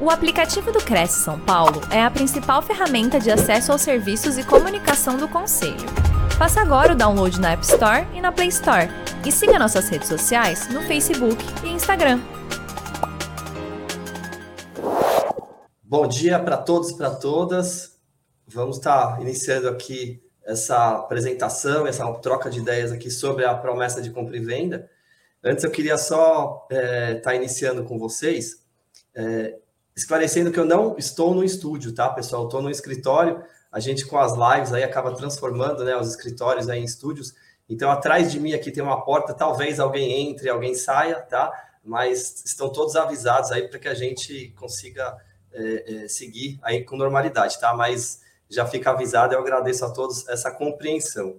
O aplicativo do Cresce São Paulo é a principal ferramenta de acesso aos serviços e comunicação do Conselho. Faça agora o download na App Store e na Play Store. E siga nossas redes sociais no Facebook e Instagram. Bom dia para todos e para todas. Vamos estar tá iniciando aqui essa apresentação, essa troca de ideias aqui sobre a promessa de compra e venda. Antes eu queria só estar é, tá iniciando com vocês. É, esclarecendo que eu não estou no estúdio, tá, pessoal? Estou no escritório. A gente com as lives aí acaba transformando, né, os escritórios aí em estúdios. Então, atrás de mim aqui tem uma porta, talvez alguém entre, alguém saia, tá? Mas estão todos avisados aí para que a gente consiga é, é, seguir aí com normalidade, tá? Mas já fica avisado, eu agradeço a todos essa compreensão.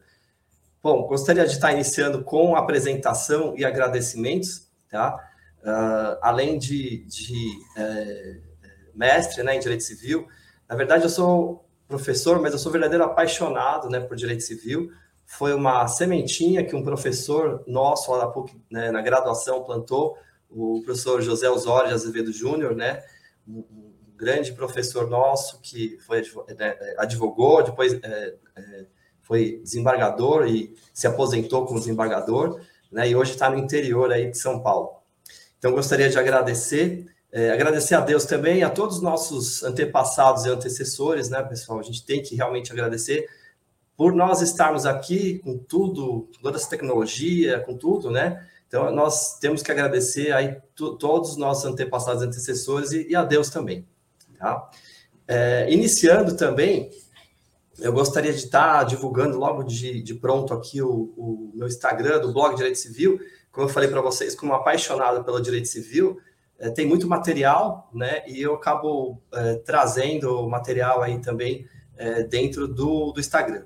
Bom, gostaria de estar iniciando com apresentação e agradecimentos, tá? Uh, além de, de é, mestre né, em direito civil. Na verdade, eu sou professor, mas eu sou verdadeiro apaixonado né, por direito civil. Foi uma sementinha que um professor nosso lá na PUC, né, na graduação, plantou, o professor José Osório Azevedo Júnior, né, um, grande professor nosso que foi né, advogou, depois é, é, foi desembargador e se aposentou como desembargador, né, e hoje está no interior aí de São Paulo. Então, gostaria de agradecer é, agradecer a Deus também, a todos os nossos antepassados e antecessores, né, pessoal? A gente tem que realmente agradecer por nós estarmos aqui com tudo, toda essa tecnologia, com tudo, né? Então, nós temos que agradecer aí todos os nossos antepassados e antecessores e, e a Deus também, tá? É, iniciando também, eu gostaria de estar divulgando logo de, de pronto aqui o, o meu Instagram do blog Direito Civil. Como eu falei para vocês, como apaixonado pelo direito civil, tem muito material, né? E eu acabo é, trazendo material aí também é, dentro do, do Instagram.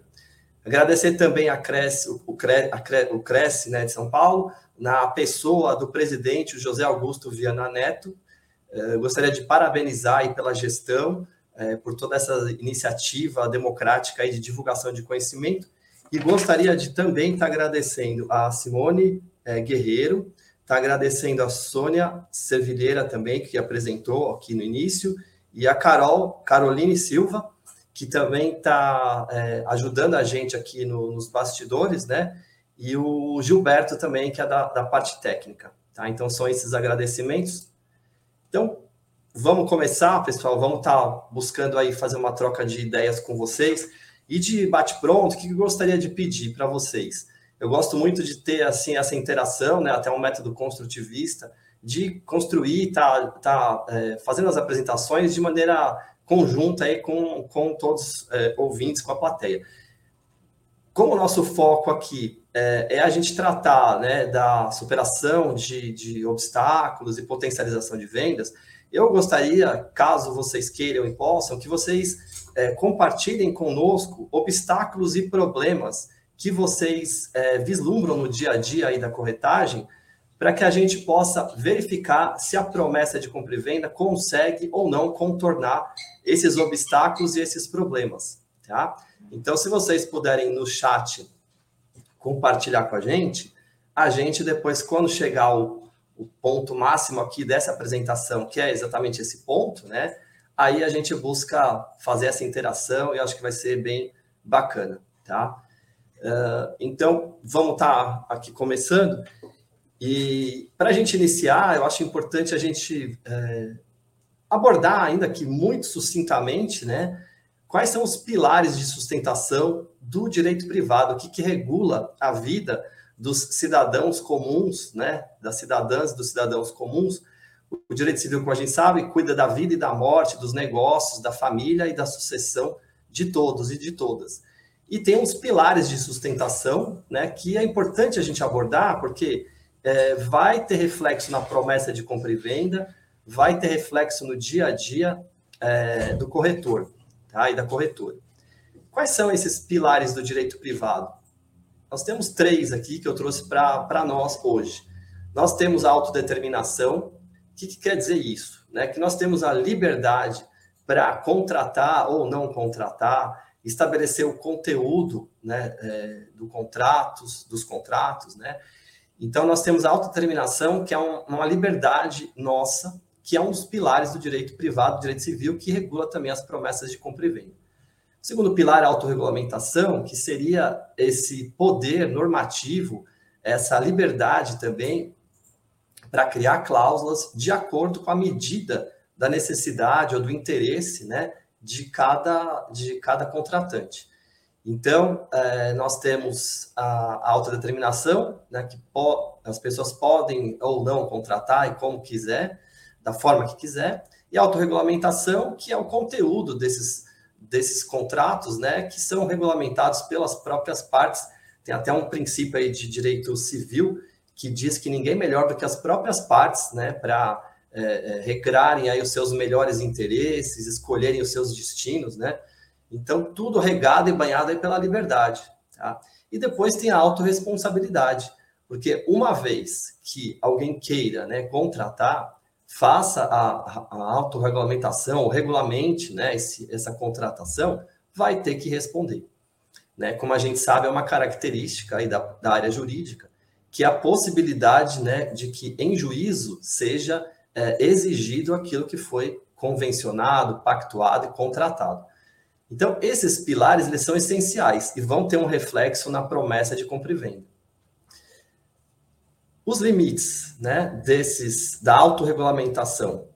Agradecer também a Cresce, o, Cresce, a, o Cresce né, de São Paulo, na pessoa do presidente José Augusto Viana Neto. É, gostaria de parabenizar aí pela gestão, é, por toda essa iniciativa democrática aí de divulgação de conhecimento. E gostaria de também estar agradecendo a Simone é, Guerreiro, Está agradecendo a Sônia Servilheira também, que apresentou aqui no início, e a Carol, Caroline Silva, que também está é, ajudando a gente aqui no, nos bastidores, né? E o Gilberto também, que é da, da parte técnica, tá? Então, são esses agradecimentos. Então, vamos começar, pessoal, vamos estar tá buscando aí fazer uma troca de ideias com vocês. E de bate-pronto, o que eu gostaria de pedir para vocês? Eu gosto muito de ter assim essa interação, né, até um método construtivista, de construir, tá, tá é, fazendo as apresentações de maneira conjunta aí com, com todos é, ouvintes, com a plateia. Como o nosso foco aqui é, é, a gente tratar né, da superação de, de obstáculos e potencialização de vendas, eu gostaria, caso vocês queiram e possam, que vocês é, compartilhem conosco obstáculos e problemas que vocês é, vislumbram no dia a dia aí da corretagem, para que a gente possa verificar se a promessa de compra e venda consegue ou não contornar esses obstáculos e esses problemas, tá? Então, se vocês puderem no chat compartilhar com a gente, a gente depois, quando chegar ao, o ponto máximo aqui dessa apresentação, que é exatamente esse ponto, né? Aí a gente busca fazer essa interação e acho que vai ser bem bacana, tá? Uh, então, vamos estar tá aqui começando. E para a gente iniciar, eu acho importante a gente é, abordar, ainda que muito sucintamente, né, quais são os pilares de sustentação do direito privado, o que, que regula a vida dos cidadãos comuns, né, das cidadãs e dos cidadãos comuns. O direito civil, como a gente sabe, cuida da vida e da morte, dos negócios, da família e da sucessão de todos e de todas. E tem uns pilares de sustentação, né, que é importante a gente abordar, porque é, vai ter reflexo na promessa de compra e venda, vai ter reflexo no dia a dia é, do corretor tá, e da corretora. Quais são esses pilares do direito privado? Nós temos três aqui que eu trouxe para nós hoje. Nós temos a autodeterminação. O que, que quer dizer isso? Né? Que nós temos a liberdade para contratar ou não contratar, estabelecer o conteúdo né, é, do contratos, dos contratos, né? Então, nós temos a autodeterminação, que é um, uma liberdade nossa que é um dos pilares do direito privado, do direito civil, que regula também as promessas de compra e venda. O segundo pilar é a autorregulamentação, que seria esse poder normativo, essa liberdade também para criar cláusulas de acordo com a medida da necessidade ou do interesse né, de, cada, de cada contratante. Então, é, nós temos a, autodeterminação, né, que po as pessoas podem ou não contratar e como quiser, da forma que quiser, e a autorregulamentação, que é o conteúdo desses, desses contratos, né, que são regulamentados pelas próprias partes. Tem até um princípio aí de direito civil que diz que ninguém melhor do que as próprias partes, né, para é, é, recrearem aí os seus melhores interesses, escolherem os seus destinos, né, então, tudo regado e banhado aí pela liberdade. Tá? E depois tem a autorresponsabilidade, porque uma vez que alguém queira né, contratar, faça a, a autorregulamentação, regulamente né, esse, essa contratação, vai ter que responder. Né? Como a gente sabe, é uma característica aí da, da área jurídica, que é a possibilidade né, de que em juízo seja é, exigido aquilo que foi convencionado, pactuado e contratado. Então, esses pilares eles são essenciais e vão ter um reflexo na promessa de compra e venda. Os limites né, desses da autorregulamentação.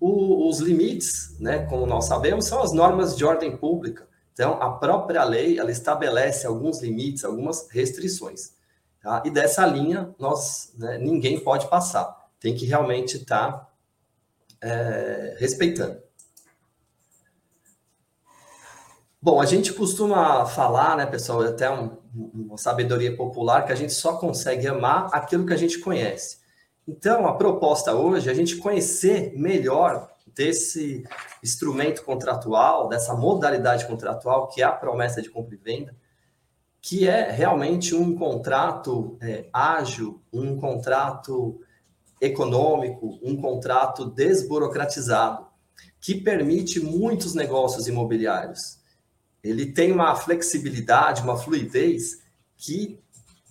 O, os limites, né, como nós sabemos, são as normas de ordem pública. Então, a própria lei ela estabelece alguns limites, algumas restrições. Tá? E dessa linha, nós, né, ninguém pode passar. Tem que realmente estar tá, é, respeitando. Bom, a gente costuma falar, né, pessoal, é até um, uma sabedoria popular, que a gente só consegue amar aquilo que a gente conhece. Então, a proposta hoje é a gente conhecer melhor desse instrumento contratual, dessa modalidade contratual, que é a promessa de compra e venda, que é realmente um contrato é, ágil, um contrato econômico, um contrato desburocratizado, que permite muitos negócios imobiliários ele tem uma flexibilidade, uma fluidez que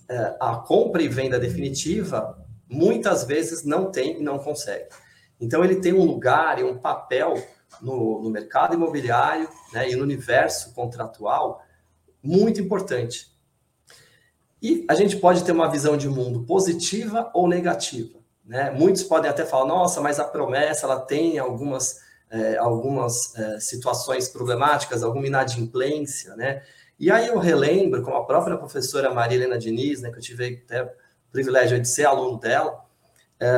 é, a compra e venda definitiva muitas vezes não tem e não consegue. Então, ele tem um lugar e um papel no, no mercado imobiliário né, e no universo contratual muito importante. E a gente pode ter uma visão de mundo positiva ou negativa. Né? Muitos podem até falar, nossa, mas a promessa ela tem algumas é, algumas é, situações problemáticas, alguma inadimplência, né? E aí eu relembro, como a própria professora Maria Helena Diniz, né, que eu tive até o privilégio de ser aluno dela, é,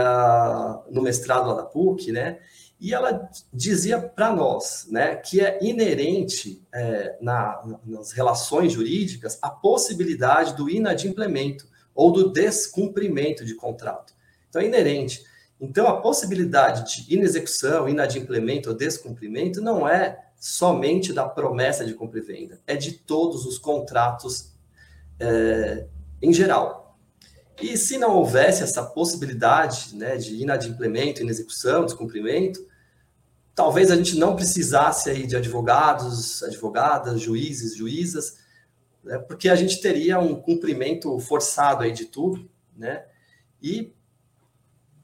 no mestrado lá da PUC, né? E ela dizia para nós, né, que é inerente é, na, nas relações jurídicas a possibilidade do inadimplemento ou do descumprimento de contrato. Então é inerente. Então, a possibilidade de inexecução, inadimplemento ou descumprimento não é somente da promessa de compra e venda, é de todos os contratos é, em geral. E se não houvesse essa possibilidade né, de inadimplemento, inexecução, descumprimento, talvez a gente não precisasse aí de advogados, advogadas, juízes, juízas, né, porque a gente teria um cumprimento forçado aí de tudo, né? E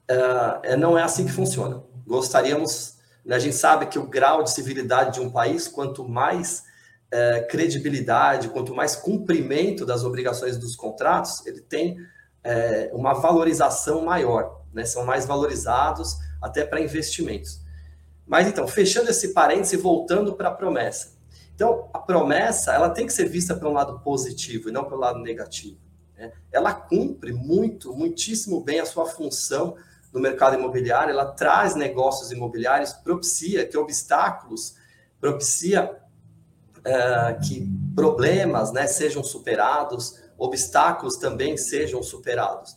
é, não é assim que funciona. Gostaríamos, né, a gente sabe que o grau de civilidade de um país, quanto mais é, credibilidade, quanto mais cumprimento das obrigações dos contratos, ele tem é, uma valorização maior, né, são mais valorizados até para investimentos. Mas então, fechando esse parênteses e voltando para a promessa. Então, a promessa ela tem que ser vista pelo lado positivo e não pelo lado negativo. Né? Ela cumpre muito, muitíssimo bem a sua função no mercado imobiliário, ela traz negócios imobiliários, propicia que obstáculos, propicia é, que problemas né, sejam superados, obstáculos também sejam superados.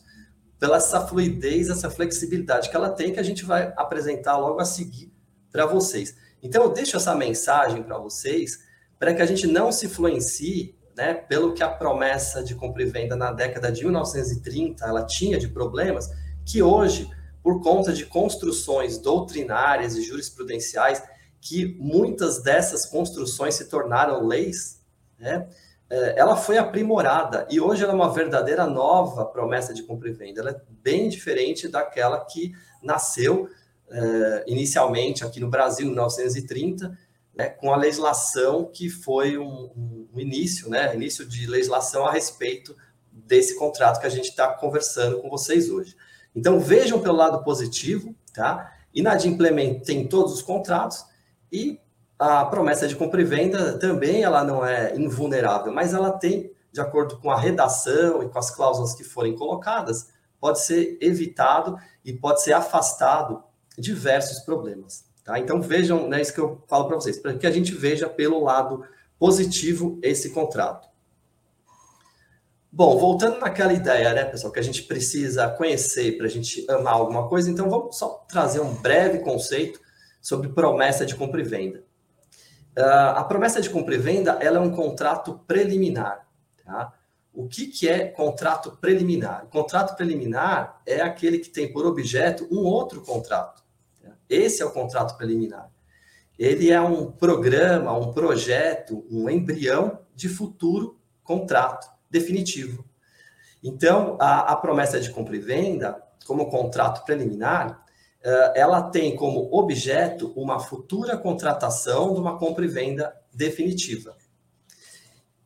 Pela essa fluidez, essa flexibilidade que ela tem, que a gente vai apresentar logo a seguir para vocês. Então, eu deixo essa mensagem para vocês, para que a gente não se influencie né, pelo que a promessa de compra e venda na década de 1930 ela tinha de problemas, que hoje por conta de construções doutrinárias e jurisprudenciais, que muitas dessas construções se tornaram leis, né? É, ela foi aprimorada e hoje ela é uma verdadeira nova promessa de compra e venda. Ela é bem diferente daquela que nasceu é, inicialmente aqui no Brasil, em 1930, né, com a legislação que foi um, um, início, né, início de legislação a respeito desse contrato que a gente está conversando com vocês hoje. Então vejam pelo lado positivo, tá? Inadimplemento tem todos os contratos e a promessa de compra e venda também ela não é invulnerável, mas ela tem, de acordo com a redação e com as cláusulas que forem colocadas, pode ser evitado e pode ser afastado diversos problemas. Tá? Então vejam, né, isso que eu falo para vocês, para que a gente veja pelo lado positivo esse contrato. Bom, voltando naquela ideia, né, pessoal, que a gente precisa conhecer para a gente amar alguma coisa, então vamos só trazer um breve conceito sobre promessa de compra e venda. Uh, a promessa de compra e venda ela é um contrato preliminar. Tá? O que, que é contrato preliminar? O contrato preliminar é aquele que tem por objeto um outro contrato. Tá? Esse é o contrato preliminar. Ele é um programa, um projeto, um embrião de futuro contrato definitivo. Então, a, a promessa de compra e venda, como contrato preliminar, uh, ela tem como objeto uma futura contratação de uma compra e venda definitiva.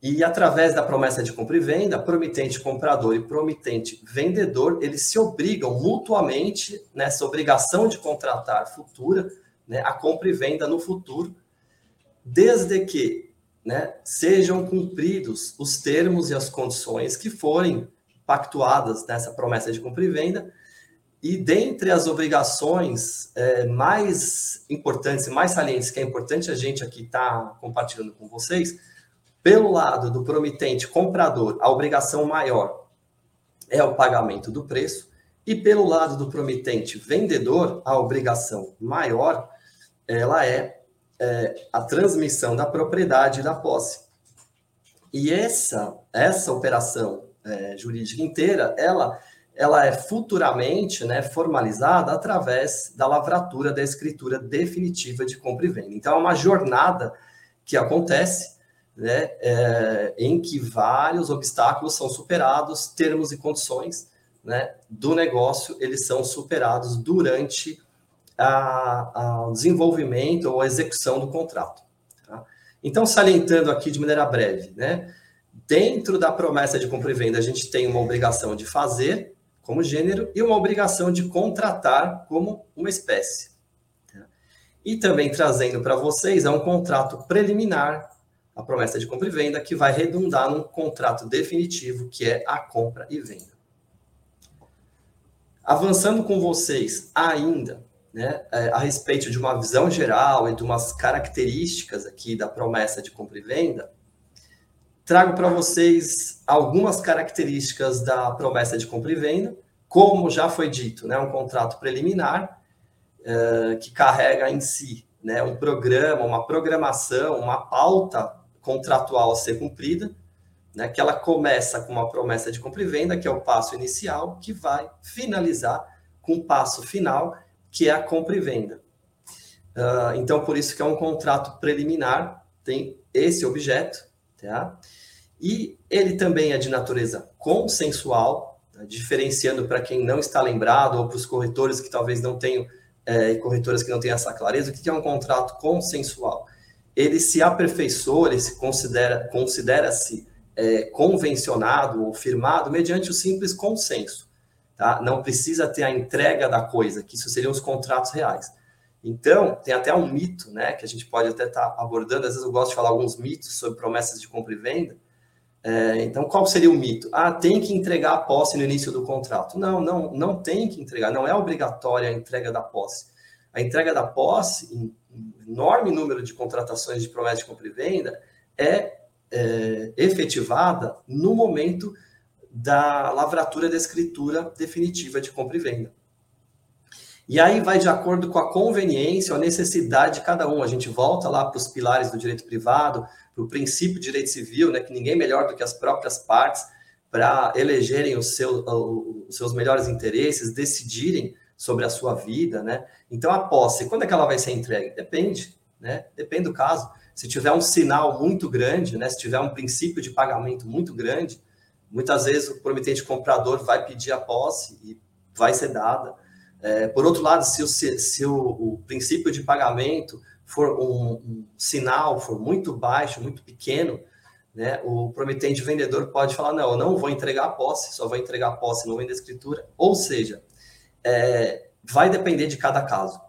E através da promessa de compra e venda, promitente comprador e promitente vendedor, eles se obrigam mutuamente nessa obrigação de contratar futura, né, a compra e venda no futuro, desde que né, sejam cumpridos os termos e as condições que forem pactuadas nessa promessa de compra e venda. E dentre as obrigações é, mais importantes e mais salientes, que é importante a gente aqui estar tá compartilhando com vocês, pelo lado do promitente comprador, a obrigação maior é o pagamento do preço, e pelo lado do promitente vendedor, a obrigação maior ela é, é a transmissão da propriedade e da posse. E essa essa operação é, jurídica inteira, ela ela é futuramente né, formalizada através da lavratura da escritura definitiva de compra e venda. Então, é uma jornada que acontece né, é, em que vários obstáculos são superados, termos e condições né, do negócio eles são superados durante a, a, o desenvolvimento ou a execução do contrato. Tá? Então, salientando aqui de maneira breve, né, dentro da promessa de compra e venda, a gente tem uma obrigação de fazer como gênero e uma obrigação de contratar como uma espécie. Tá? E também trazendo para vocês é um contrato preliminar a promessa de compra e venda, que vai redundar num contrato definitivo, que é a compra e venda. Avançando com vocês ainda, né, é, a respeito de uma visão geral e de umas características aqui da promessa de compra e venda, trago para vocês algumas características da promessa de compra e venda, como já foi dito, né, um contrato preliminar é, que carrega em si né, um programa, uma programação, uma pauta contratual a ser cumprida, né, que ela começa com uma promessa de compra e venda, que é o passo inicial, que vai finalizar com o passo final, que é a compra e venda. Uh, então, por isso que é um contrato preliminar, tem esse objeto, tá? E ele também é de natureza consensual, tá? diferenciando para quem não está lembrado, ou para os corretores que talvez não tenham, é, corretoras que não tenham essa clareza, o que é um contrato consensual? ele se aperfeiçoa, ele se considera considera-se é, convencionado ou firmado mediante o simples consenso. Tá? Não precisa ter a entrega da coisa, que isso seriam os contratos reais. Então, tem até um mito, né, que a gente pode até estar tá abordando. Às vezes eu gosto de falar alguns mitos sobre promessas de compra e venda. É, então, qual seria o mito? Ah, tem que entregar a posse no início do contrato. Não, não, não tem que entregar. Não é obrigatória a entrega da posse. A entrega da posse, em enorme número de contratações de promessa de compra e venda é, é efetivada no momento da lavratura da escritura definitiva de compra e venda. E aí vai de acordo com a conveniência ou a necessidade de cada um. A gente volta lá para os pilares do direito privado, para o princípio de direito civil, né, que ninguém melhor do que as próprias partes para elegerem os, seu, os seus melhores interesses, decidirem sobre a sua vida, né? Então a posse, quando é que ela vai ser entregue? Depende, né? Depende do caso. Se tiver um sinal muito grande, né? Se tiver um princípio de pagamento muito grande, muitas vezes o promitente comprador vai pedir a posse e vai ser dada. É, por outro lado, se, o, se o, o, princípio de pagamento for um, um, sinal, for muito baixo, muito pequeno, né, o prometente vendedor pode falar, não, eu não vou entregar a posse, só vou entregar a posse no venda escritura. Ou seja, é, vai depender de cada caso.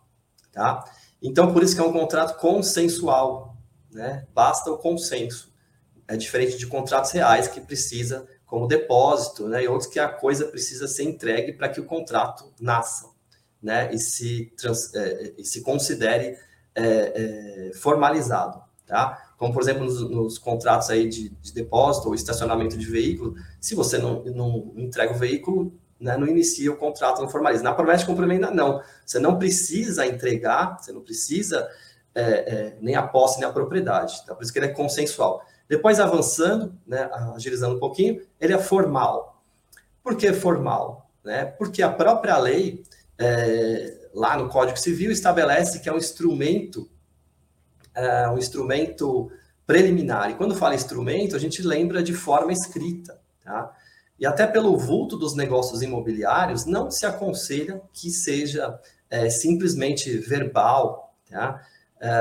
Tá? Então, por isso que é um contrato consensual. Né? Basta o consenso. É diferente de contratos reais que precisa, como depósito, né? e outros que a coisa precisa ser entregue para que o contrato nasça né? e, se trans, é, e se considere é, é, formalizado. Tá? Como, por exemplo, nos, nos contratos aí de, de, depósito ou estacionamento de veículo, se você não, não entrega o veículo, né, não inicia o contrato, não formaliza. Na promessa de compra não. Você não precisa entregar, você não precisa é, é, nem a posse, nem a propriedade. Tá? Por isso que ele é consensual. Depois, avançando, né, agilizando um pouquinho, ele é formal. Por que formal? Né? Porque a própria lei, é, lá no Código Civil, estabelece que é um instrumento, é, um instrumento preliminar. E quando fala instrumento, a gente lembra de forma escrita. Tá? E até pelo vulto dos negócios imobiliários, não se aconselha que seja é, simplesmente verbal tá? É,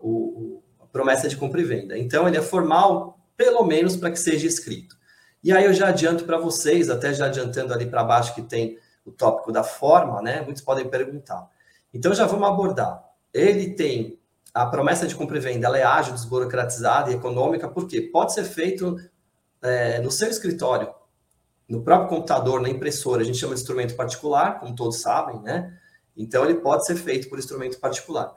o, promessa de compra e venda. Então, ele é formal, pelo menos para que seja escrito. E aí eu já adianto para vocês, até já adiantando ali para baixo que tem o tópico da forma, né? Muitos podem perguntar. Então já vamos abordar. Ele tem a promessa de compra e venda, ela é ágil, desburocratizada e econômica, porque pode ser feito é, no seu escritório, no próprio computador, na impressora, a gente chama de instrumento particular, como todos sabem, né? Então, ele pode ser feito por instrumento particular.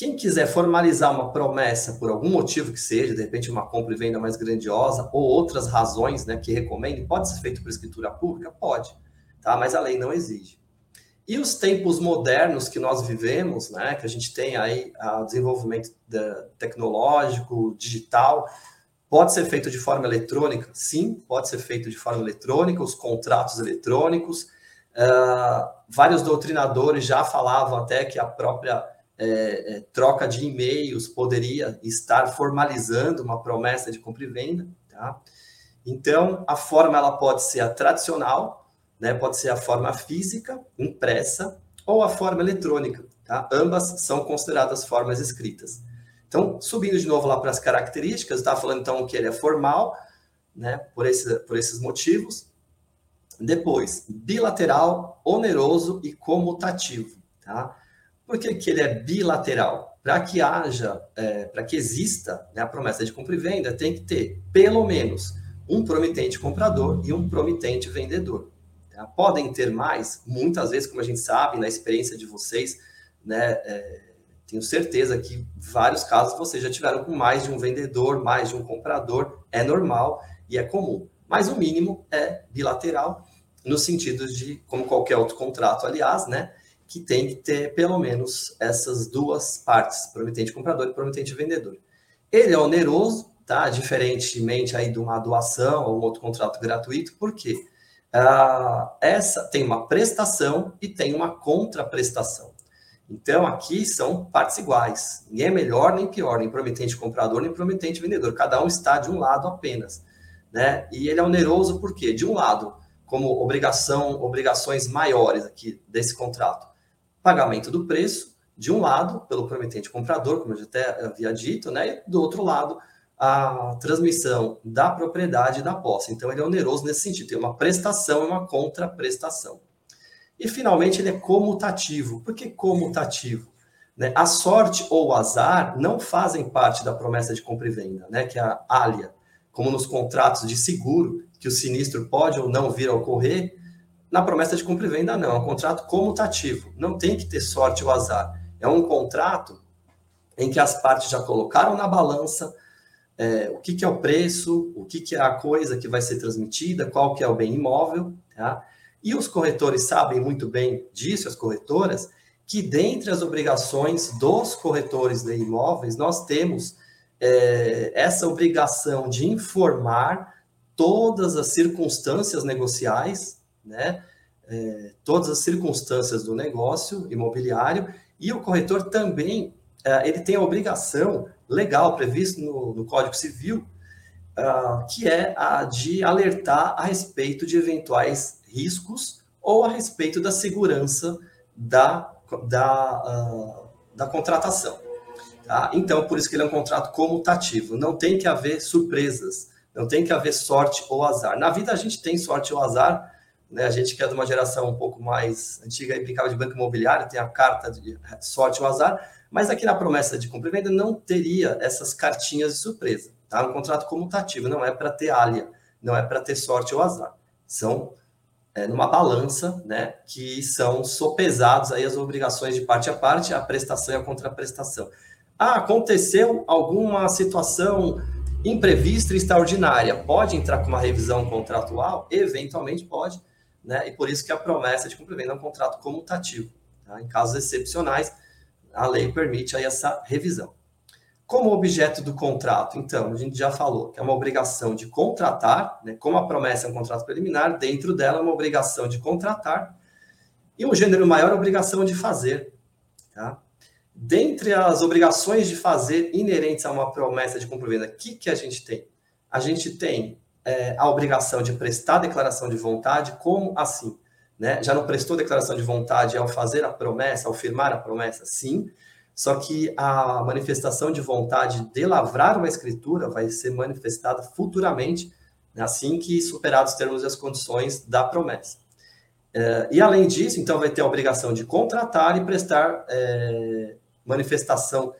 Quem quiser formalizar uma promessa por algum motivo que seja, de repente uma compra e venda mais grandiosa, ou outras razões né, que recomende, pode ser feito por escritura pública? Pode, tá? mas a lei não exige. E os tempos modernos que nós vivemos, né, que a gente tem aí o desenvolvimento tecnológico, digital, Pode ser feito de forma eletrônica? Sim, pode ser feito de forma eletrônica, os contratos eletrônicos. Uh, vários doutrinadores já falavam até que a própria é, é, troca de e-mails poderia estar formalizando uma promessa de compra e venda. Tá? Então, a forma ela pode ser a tradicional, né? pode ser a forma física, impressa, ou a forma eletrônica. Tá? Ambas são consideradas formas escritas. Então, subindo de novo lá para as características, está falando então que ele é formal, né, por, esse, por esses motivos. Depois, bilateral, oneroso e comutativo, tá? Por que, que ele é bilateral? Para que haja, é, para que exista né, a promessa de compra e venda, tem que ter pelo menos um promitente comprador e um promitente vendedor. Tá? Podem ter mais, muitas vezes, como a gente sabe, na experiência de vocês, né, é, tenho certeza que vários casos vocês já tiveram com mais de um vendedor, mais de um comprador, é normal e é comum. Mas o mínimo é bilateral, no sentido de, como qualquer outro contrato, aliás, né, que tem que ter pelo menos essas duas partes, promitente comprador e promitente vendedor. Ele é oneroso, tá? Diferentemente aí de uma doação ou outro contrato gratuito, por quê? Ah, essa tem uma prestação e tem uma contraprestação. Então, aqui são partes iguais. Ninguém é melhor nem pior, nem prometente comprador, nem prometente vendedor. Cada um está de um lado apenas. Né? E ele é oneroso porque, de um lado, como obrigação, obrigações maiores aqui desse contrato, pagamento do preço, de um lado, pelo prometente comprador, como eu já até havia dito, né? e do outro lado, a transmissão da propriedade e da posse. Então, ele é oneroso nesse sentido, tem uma prestação e uma contraprestação. E, finalmente, ele é comutativo. Por que comutativo? Né? A sorte ou o azar não fazem parte da promessa de compra e venda, né? que é a ALIA, como nos contratos de seguro, que o sinistro pode ou não vir a ocorrer, na promessa de compra e venda, não. É um contrato comutativo. Não tem que ter sorte ou azar. É um contrato em que as partes já colocaram na balança é, o que, que, é o preço, o que, que, é a coisa que vai ser transmitida, qual que é o bem imóvel, tá? E os corretores sabem muito bem disso, as corretoras, que dentre as obrigações dos corretores de imóveis, nós temos é, essa obrigação de informar todas as circunstâncias negociais, né? É, todas as circunstâncias do negócio imobiliário, e o corretor também é, ele tem a obrigação legal prevista no, no Código Civil, uh, que é a de alertar a respeito de eventuais riscos ou a respeito da segurança da, da, uh, da contratação. Tá? Então, por isso que ele é um contrato comutativo. Não tem que haver surpresas, não tem que haver sorte ou azar. Na vida a gente tem sorte ou azar, né? A gente que é de uma geração um pouco mais antiga e brincava de banco imobiliário, tem a carta de sorte ou azar, mas aqui na promessa de compra e venda não teria essas cartinhas de surpresa. Tá? Um contrato comutativo não é para ter alha, não é para ter sorte ou azar. São é, numa balança, né, que são sopesados aí as obrigações de parte a parte, a prestação e a contraprestação. Ah, aconteceu alguma situação imprevista e extraordinária, pode entrar com uma revisão contratual? Eventualmente pode, né? E por isso que a promessa de cumprimento é um contrato comutativo. Tá? Em casos excepcionais, a lei permite aí essa revisão. Como objeto do contrato, então, a gente já falou que é uma obrigação de contratar, né? como a promessa é um contrato preliminar, dentro dela é uma obrigação de contratar, e um gênero maior, obrigação de fazer. Tá? Dentre as obrigações de fazer inerentes a uma promessa de compra venda, o que, que a gente tem? A gente tem é, a obrigação de prestar declaração de vontade, como assim? Né? Já não prestou declaração de vontade ao fazer a promessa, ao firmar a promessa? Sim. Só que a manifestação de vontade de lavrar uma escritura vai ser manifestada futuramente, assim que superados os termos e as condições da promessa. É, e além disso, então, vai ter a obrigação de contratar e prestar é, manifestação,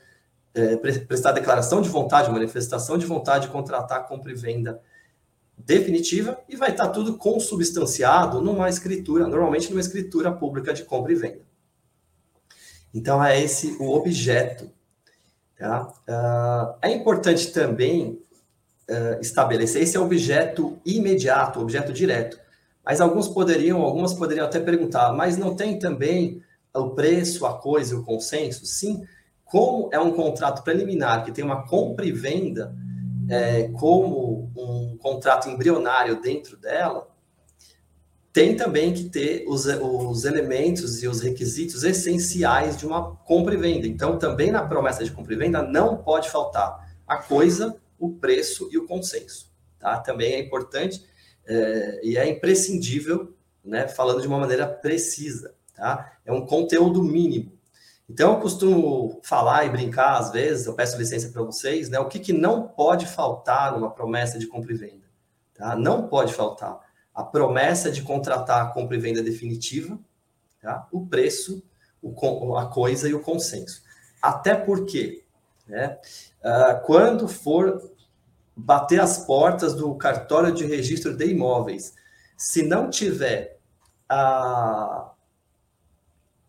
é, prestar declaração de vontade, manifestação de vontade de contratar compra e venda definitiva e vai estar tudo consubstanciado numa escritura, normalmente numa escritura pública de compra e venda. Então, é esse o objeto. Tá? Uh, é importante também uh, estabelecer esse objeto imediato, objeto direto. Mas alguns poderiam, algumas poderiam até perguntar, mas não tem também o preço, a coisa o consenso? Sim, como é um contrato preliminar que tem uma compra e venda é, como um contrato embrionário dentro dela, tem também que ter os, os elementos e os requisitos essenciais de uma compra e venda. Então, também na promessa de compra e venda não pode faltar a coisa, o preço e o consenso. Tá? Também é importante é, e é imprescindível, né, falando de uma maneira precisa. Tá? É um conteúdo mínimo. Então, eu costumo falar e brincar, às vezes, eu peço licença para vocês, né? O que, que não pode faltar numa promessa de compra e venda? Tá? Não pode faltar a promessa de contratar a compra e venda definitiva, tá? o preço, o, a coisa e o consenso. Até porque, né? Uh, quando for bater as portas do cartório de registro de imóveis, se não tiver a,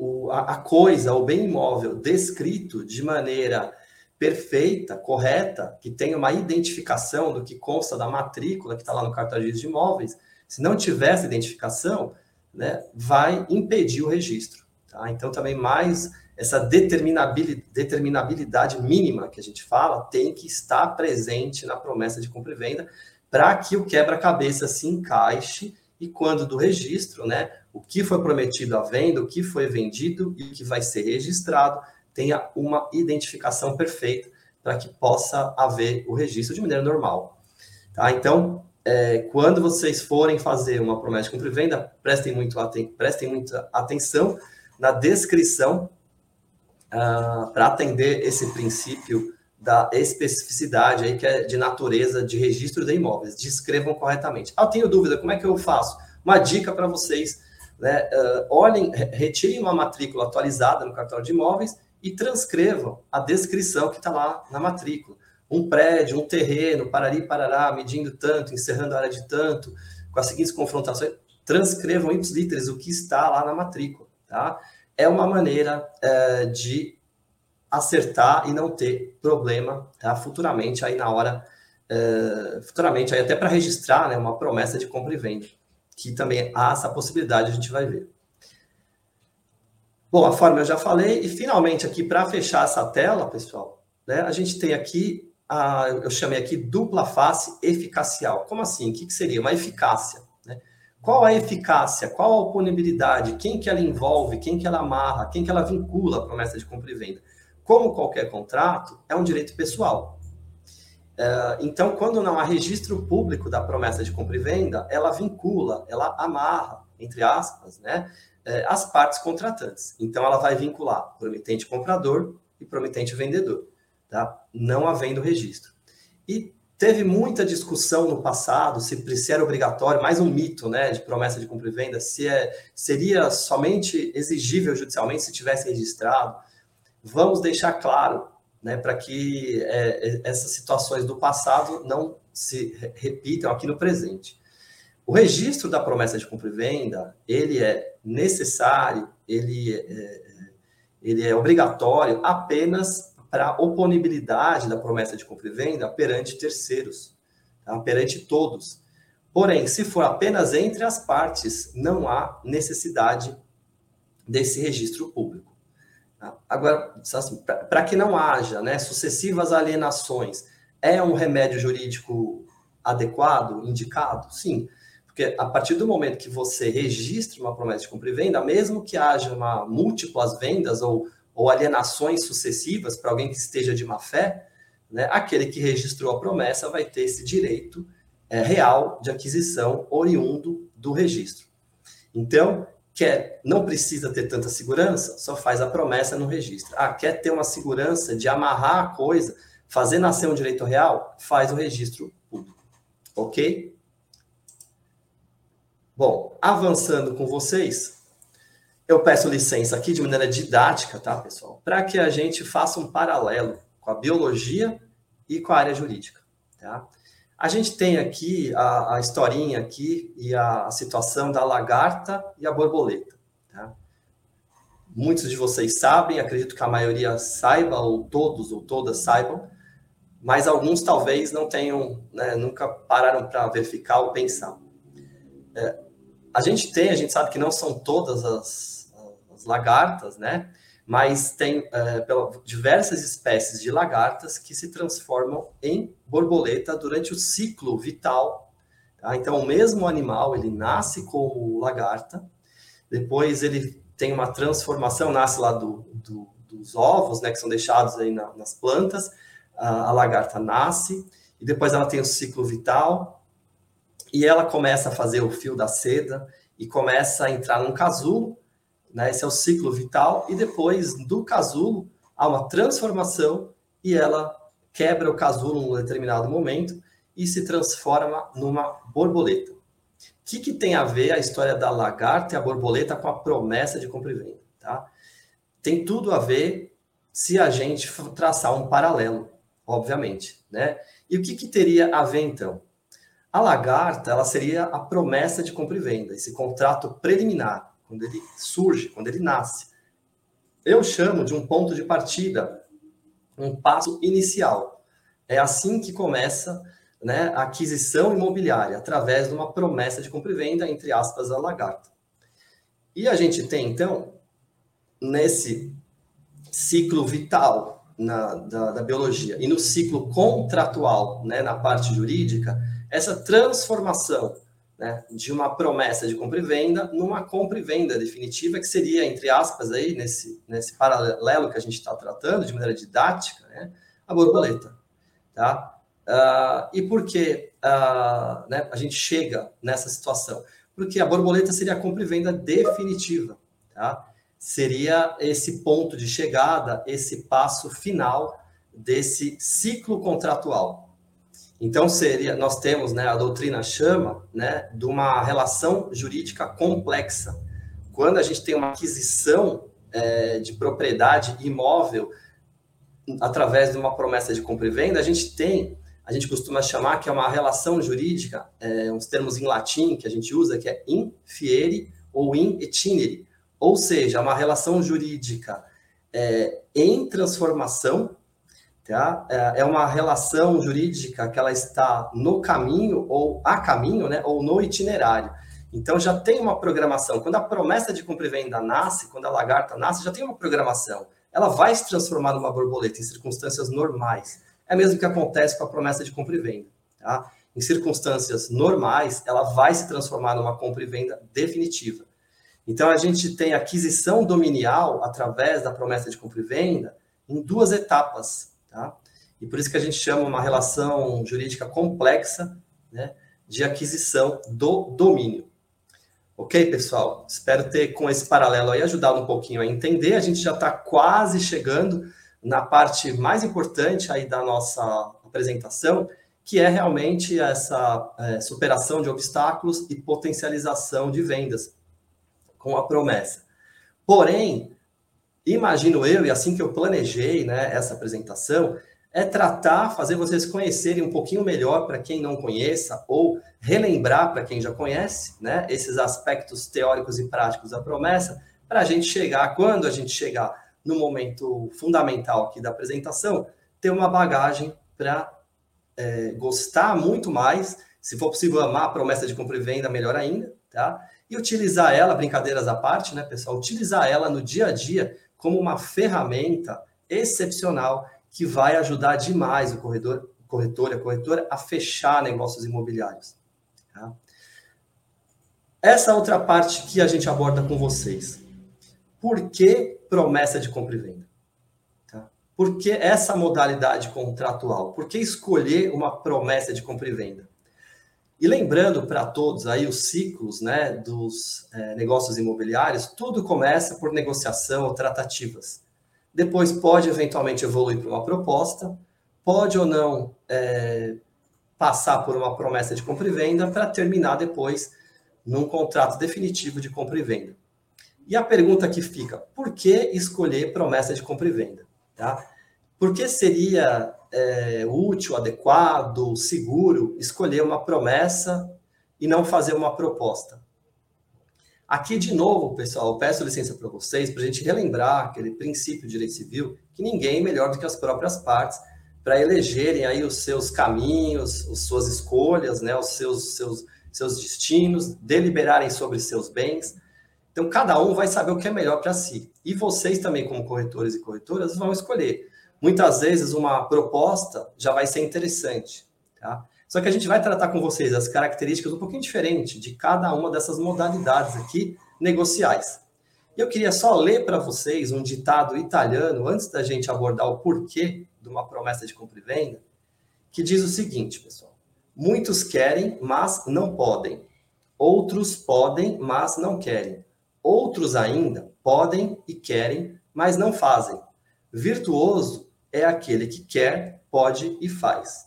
o, a, a coisa, o bem imóvel descrito de maneira perfeita, correta, que tenha uma identificação do que consta da matrícula que está lá no cartão de imóveis, se não tiver essa identificação, né, vai impedir o registro. Tá? Então, também mais essa determinabilidade, determinabilidade mínima que a gente fala tem que estar presente na promessa de compra e venda para que o quebra-cabeça se encaixe e quando do registro, né, o que foi prometido à venda, o que foi vendido e o que vai ser registrado tenha uma identificação perfeita para que possa haver o registro de maneira normal. Tá? Então, é, quando vocês forem fazer uma promessa de compra e venda, prestem, muito prestem muita atenção na descrição uh, para atender esse princípio da especificidade aí que é de natureza de registro de imóveis. Descrevam corretamente. Ah, tenho dúvida, como é que eu faço? Uma dica para vocês né? Uh, olhem, retirem uma matrícula atualizada no cartão de imóveis e transcrevam a descrição que está lá na matrícula. Um prédio, um terreno, parari, parará, medindo tanto, encerrando a área de tanto, com as seguintes confrontações, transcrevam ipsiliteres o que está lá na matrícula, tá? É uma maneira uh, de acertar e não ter problema, tá? Futuramente, aí na hora, uh, futuramente, aí até para registrar, né, uma promessa de compra e venda que também há essa possibilidade, a gente vai ver. Bom, a forma eu já falei, e finalmente aqui, para fechar essa tela, pessoal, né, a gente tem aqui, a, eu chamei aqui dupla face eficacial. Como assim? O que, que seria? Uma eficácia. Né? Qual a eficácia? Qual a oponibilidade? Quem que ela envolve? Quem que ela amarra? Quem que ela vincula a promessa de compra e venda? Como qualquer contrato, é um direito pessoal. É, então, quando não há registro público da promessa de compra e venda, ela vincula, ela amarra entre aspas, né, é, as partes contratantes. Então, ela vai vincular promitente comprador e promitente vendedor, tá? não havendo registro. E teve muita discussão no passado se, se era obrigatório, mais um mito né, de promessa de compra e venda, se é, seria somente exigível judicialmente se tivesse registrado. Vamos deixar claro né, para que é, é essas situações do passado não se repitam aqui no presente. O registro da promessa de compra e venda, ele é necessário, ele é, ele é obrigatório apenas para a oponibilidade da promessa de compra e venda perante terceiros, tá? perante todos. Porém, se for apenas entre as partes, não há necessidade desse registro público. Agora, assim, para que não haja né, sucessivas alienações, é um remédio jurídico adequado, indicado? Sim. Porque a partir do momento que você registra uma promessa de compra e venda, mesmo que haja uma múltiplas vendas ou, ou alienações sucessivas para alguém que esteja de má fé, né, aquele que registrou a promessa vai ter esse direito é, real de aquisição oriundo do registro. Então, quer, não precisa ter tanta segurança, só faz a promessa no registro. Ah, quer ter uma segurança de amarrar a coisa, fazer nascer um direito real, faz o registro público. Ok? Bom, avançando com vocês, eu peço licença aqui de maneira didática, tá, pessoal? Para que a gente faça um paralelo com a biologia e com a área jurídica, tá? A gente tem aqui a, a historinha aqui e a, a, situação da lagarta e a borboleta, tá? Muitos de vocês sabem, acredito que a maioria saiba, ou todos ou todas saibam, mas alguns talvez não tenham, né, nunca pararam para verificar ou pensar. É, a gente tem, a gente sabe que não são todas as, as lagartas, né? Mas tem é, diversas espécies de lagartas que se transformam em borboleta durante o ciclo vital. Tá? Então, o mesmo animal, ele nasce como lagarta, depois ele tem uma transformação, nasce lá do, do, dos ovos, né, que são deixados aí na, nas plantas, a, a lagarta nasce, e depois ela tem o ciclo vital, e ela começa a fazer o fio da seda e começa a entrar num casulo, né? Esse é o ciclo vital e depois do casulo há uma transformação e ela quebra o casulo em um determinado momento e se transforma numa borboleta. O que, que tem a ver a história da lagarta e a borboleta com a promessa de compra e venda? Tá? Tem tudo a ver se a gente traçar um paralelo, obviamente. Né? E o que, que teria a ver, então? A lagarta, ela seria a promessa de compra e venda, esse contrato preliminar, quando ele surge, quando ele nasce. Eu chamo de um ponto de partida, um passo inicial. É assim que começa né, a aquisição imobiliária, através de uma promessa de compra e venda, entre aspas, a lagarta. E a gente tem, então, nesse ciclo vital na, da, da biologia e no ciclo contratual, né, na parte jurídica, essa transformação né, de uma promessa de compra e venda numa compra e venda definitiva, que seria, entre aspas, aí, nesse, nesse paralelo que a gente está tratando de maneira didática, né, a borboleta. Tá? Uh, e por que uh, né, a gente chega nessa situação? Porque a borboleta seria a compra e venda definitiva. Tá? Seria esse ponto de chegada, esse passo final desse ciclo contratual. Então seria, nós temos, né, a doutrina chama, né, de uma relação jurídica complexa. Quando a gente tem uma aquisição é, de propriedade imóvel através de uma promessa de compra e venda, a gente tem, a gente costuma chamar que é uma relação jurídica, é, uns termos em latim que a gente usa, que é in fieri ou in itinere, ou seja, uma relação jurídica é, em transformação Tá? É, é uma relação jurídica que ela está no caminho ou a caminho, né? ou no itinerário. Então já tem uma programação. Quando a promessa de compra e venda nasce, quando a lagarta nasce, já tem uma programação. Ela vai se transformar numa borboleta em circunstâncias normais. É mesmo que acontece com a promessa de compra e venda. Tá? Em circunstâncias normais, ela vai se transformar numa compra e venda definitiva. Então a gente tem aquisição dominial através da promessa de compra e venda em duas etapas. Tá? E por isso que a gente chama uma relação jurídica complexa né, de aquisição do domínio. Ok, pessoal? Espero ter, com esse paralelo aí, ajudado um pouquinho a entender. A gente já está quase chegando na parte mais importante aí da nossa apresentação, que é realmente essa é, superação de obstáculos e potencialização de vendas com a promessa. Porém, imagino eu, e assim que eu planejei né, essa apresentação, é tratar, fazer vocês conhecerem um pouquinho melhor para quem não conheça, ou relembrar para quem já conhece, né, esses aspectos teóricos e práticos da promessa, para a gente chegar, quando a gente chegar no momento fundamental aqui da apresentação, ter uma bagagem para é, gostar muito mais, se for possível amar a promessa de compra e venda, melhor ainda, tá? E utilizar ela, brincadeiras à parte, né, pessoal? Utilizar ela no dia a dia como uma ferramenta excepcional que vai ajudar demais o corredor, o corretor e a corretora a fechar negócios imobiliários. Tá? Essa outra parte que a gente aborda com vocês. Por que promessa de compra e venda? Tá? Por que essa modalidade contratual? Por que escolher uma promessa de compra e venda? E lembrando para todos aí os ciclos né, dos é, negócios imobiliários, tudo começa por negociação ou tratativas depois pode eventualmente evoluir para uma proposta, pode ou não é, passar por uma promessa de compra e venda para terminar depois num contrato definitivo de compra e venda. E a pergunta que fica, por que escolher promessa de compra e venda? Tá? Por que seria é, útil, adequado, seguro escolher uma promessa e não fazer uma proposta? Aqui, de novo, pessoal, peço licença para vocês para a gente relembrar aquele princípio de direito civil, que ninguém é melhor do que as próprias partes para elegerem aí os seus caminhos, as suas escolhas, né, os seus, seus, seus destinos, deliberarem sobre seus bens. Então, cada um vai saber o que é melhor para si. E vocês também, como corretores e corretoras, vão escolher. Muitas vezes, uma proposta já vai ser interessante. Tá? Só que a gente vai tratar com vocês as características um pouquinho diferente de cada uma dessas modalidades aqui negociais. Eu queria só ler para vocês um ditado italiano antes da gente abordar o porquê de uma promessa de compra e venda, que diz o seguinte, pessoal: Muitos querem, mas não podem. Outros podem, mas não querem. Outros ainda podem e querem, mas não fazem. Virtuoso é aquele que quer, pode e faz.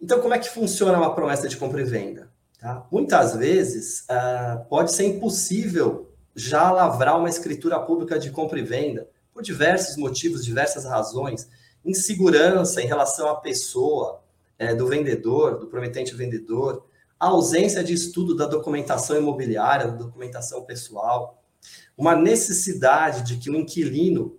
Então, como é que funciona uma promessa de compra e venda? Tá? Muitas vezes uh, pode ser impossível já lavrar uma escritura pública de compra e venda por diversos motivos, diversas razões, insegurança em relação à pessoa é, do vendedor, do prometente vendedor, a ausência de estudo da documentação imobiliária, da documentação pessoal, uma necessidade de que o inquilino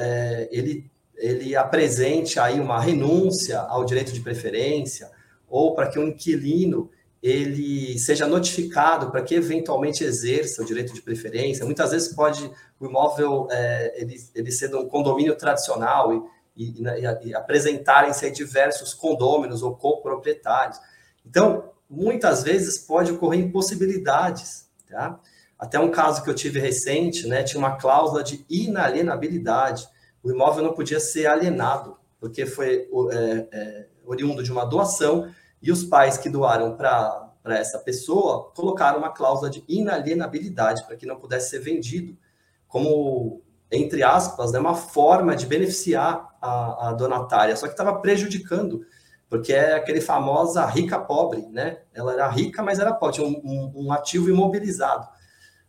é, ele ele apresente aí uma renúncia ao direito de preferência ou para que o inquilino ele seja notificado para que eventualmente exerça o direito de preferência. Muitas vezes pode o imóvel é, ele, ele ser um condomínio tradicional e, e, e, e apresentarem-se diversos condôminos ou coproprietários. Então, muitas vezes pode ocorrer impossibilidades, tá? Até um caso que eu tive recente, né, tinha uma cláusula de inalienabilidade o imóvel não podia ser alienado, porque foi é, é, oriundo de uma doação e os pais que doaram para essa pessoa colocaram uma cláusula de inalienabilidade para que não pudesse ser vendido, como, entre aspas, né, uma forma de beneficiar a, a donatária, só que estava prejudicando, porque é aquele famosa rica pobre, né? Ela era rica, mas era pobre, tinha um, um, um ativo imobilizado.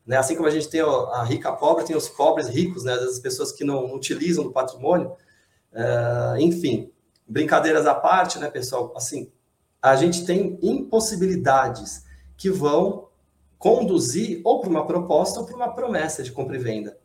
Né? Assim como a gente tem a rica pobre, tem os pobres ricos, né? as pessoas que não utilizam do patrimônio. Uh, enfim, brincadeiras à parte, né, pessoal? Assim, a gente tem impossibilidades que vão conduzir ou para uma proposta ou para uma promessa de compra e venda.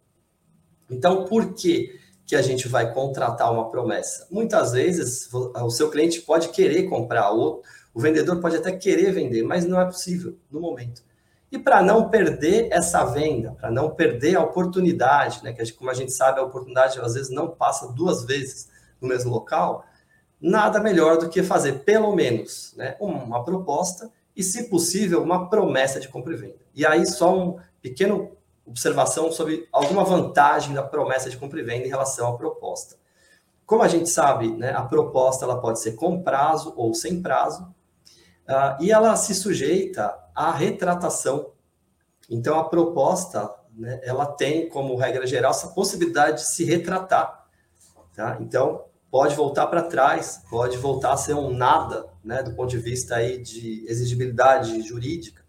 Então, por que, que a gente vai contratar uma promessa? Muitas vezes o seu cliente pode querer comprar, ou o vendedor pode até querer vender, mas não é possível no momento. E para não perder essa venda, para não perder a oportunidade, né, que como a gente sabe, a oportunidade às vezes não passa duas vezes no mesmo local, nada melhor do que fazer pelo menos né, uma proposta e, se possível, uma promessa de compra e venda. E aí, só uma pequena observação sobre alguma vantagem da promessa de compra e venda em relação à proposta. Como a gente sabe, né, a proposta ela pode ser com prazo ou sem prazo, uh, e ela se sujeita à retratação. Então, a proposta, né, ela tem como regra geral essa possibilidade de se retratar. Tá? Então, pode voltar para trás, pode voltar a ser um nada, né, do ponto de vista aí de exigibilidade jurídica.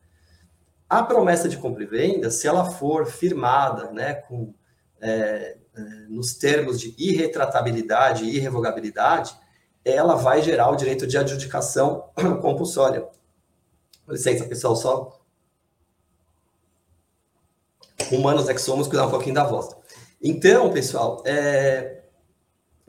A promessa de compra e venda, se ela for firmada, né, com é, é, nos termos de irretratabilidade e irrevogabilidade, ela vai gerar o direito de adjudicação compulsória. Com licença, pessoal, só humanos é que somos, cuidar um pouquinho da voz. Então, pessoal, é,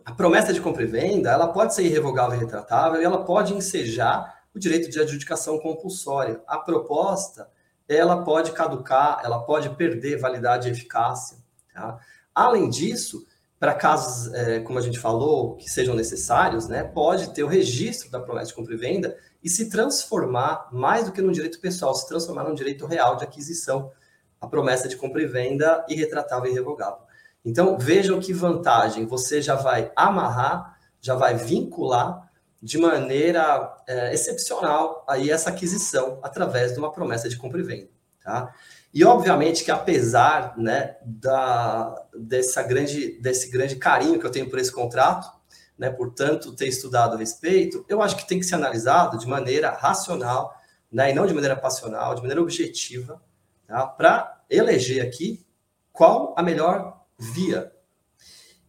a promessa de compra e venda, ela pode ser irrevogável e retratável e ela pode ensejar o direito de adjudicação compulsória. A proposta, ela pode caducar, ela pode perder validade e eficácia. Tá? Além disso, para casos, é, como a gente falou, que sejam necessários, né, pode ter o registro da promessa de compra e venda e se transformar, mais do que num direito pessoal, se transformar num direito real de aquisição, a promessa de compra e venda irretratável e irrevogável. Então, vejam que vantagem, você já vai amarrar, já vai vincular de maneira é, excepcional aí essa aquisição através de uma promessa de compra e venda. Tá? E obviamente que apesar né, da, dessa grande, desse grande carinho que eu tenho por esse contrato, né, portanto ter estudado a respeito, eu acho que tem que ser analisado de maneira racional, né, e não de maneira passional, de maneira objetiva, tá, para eleger aqui qual a melhor via.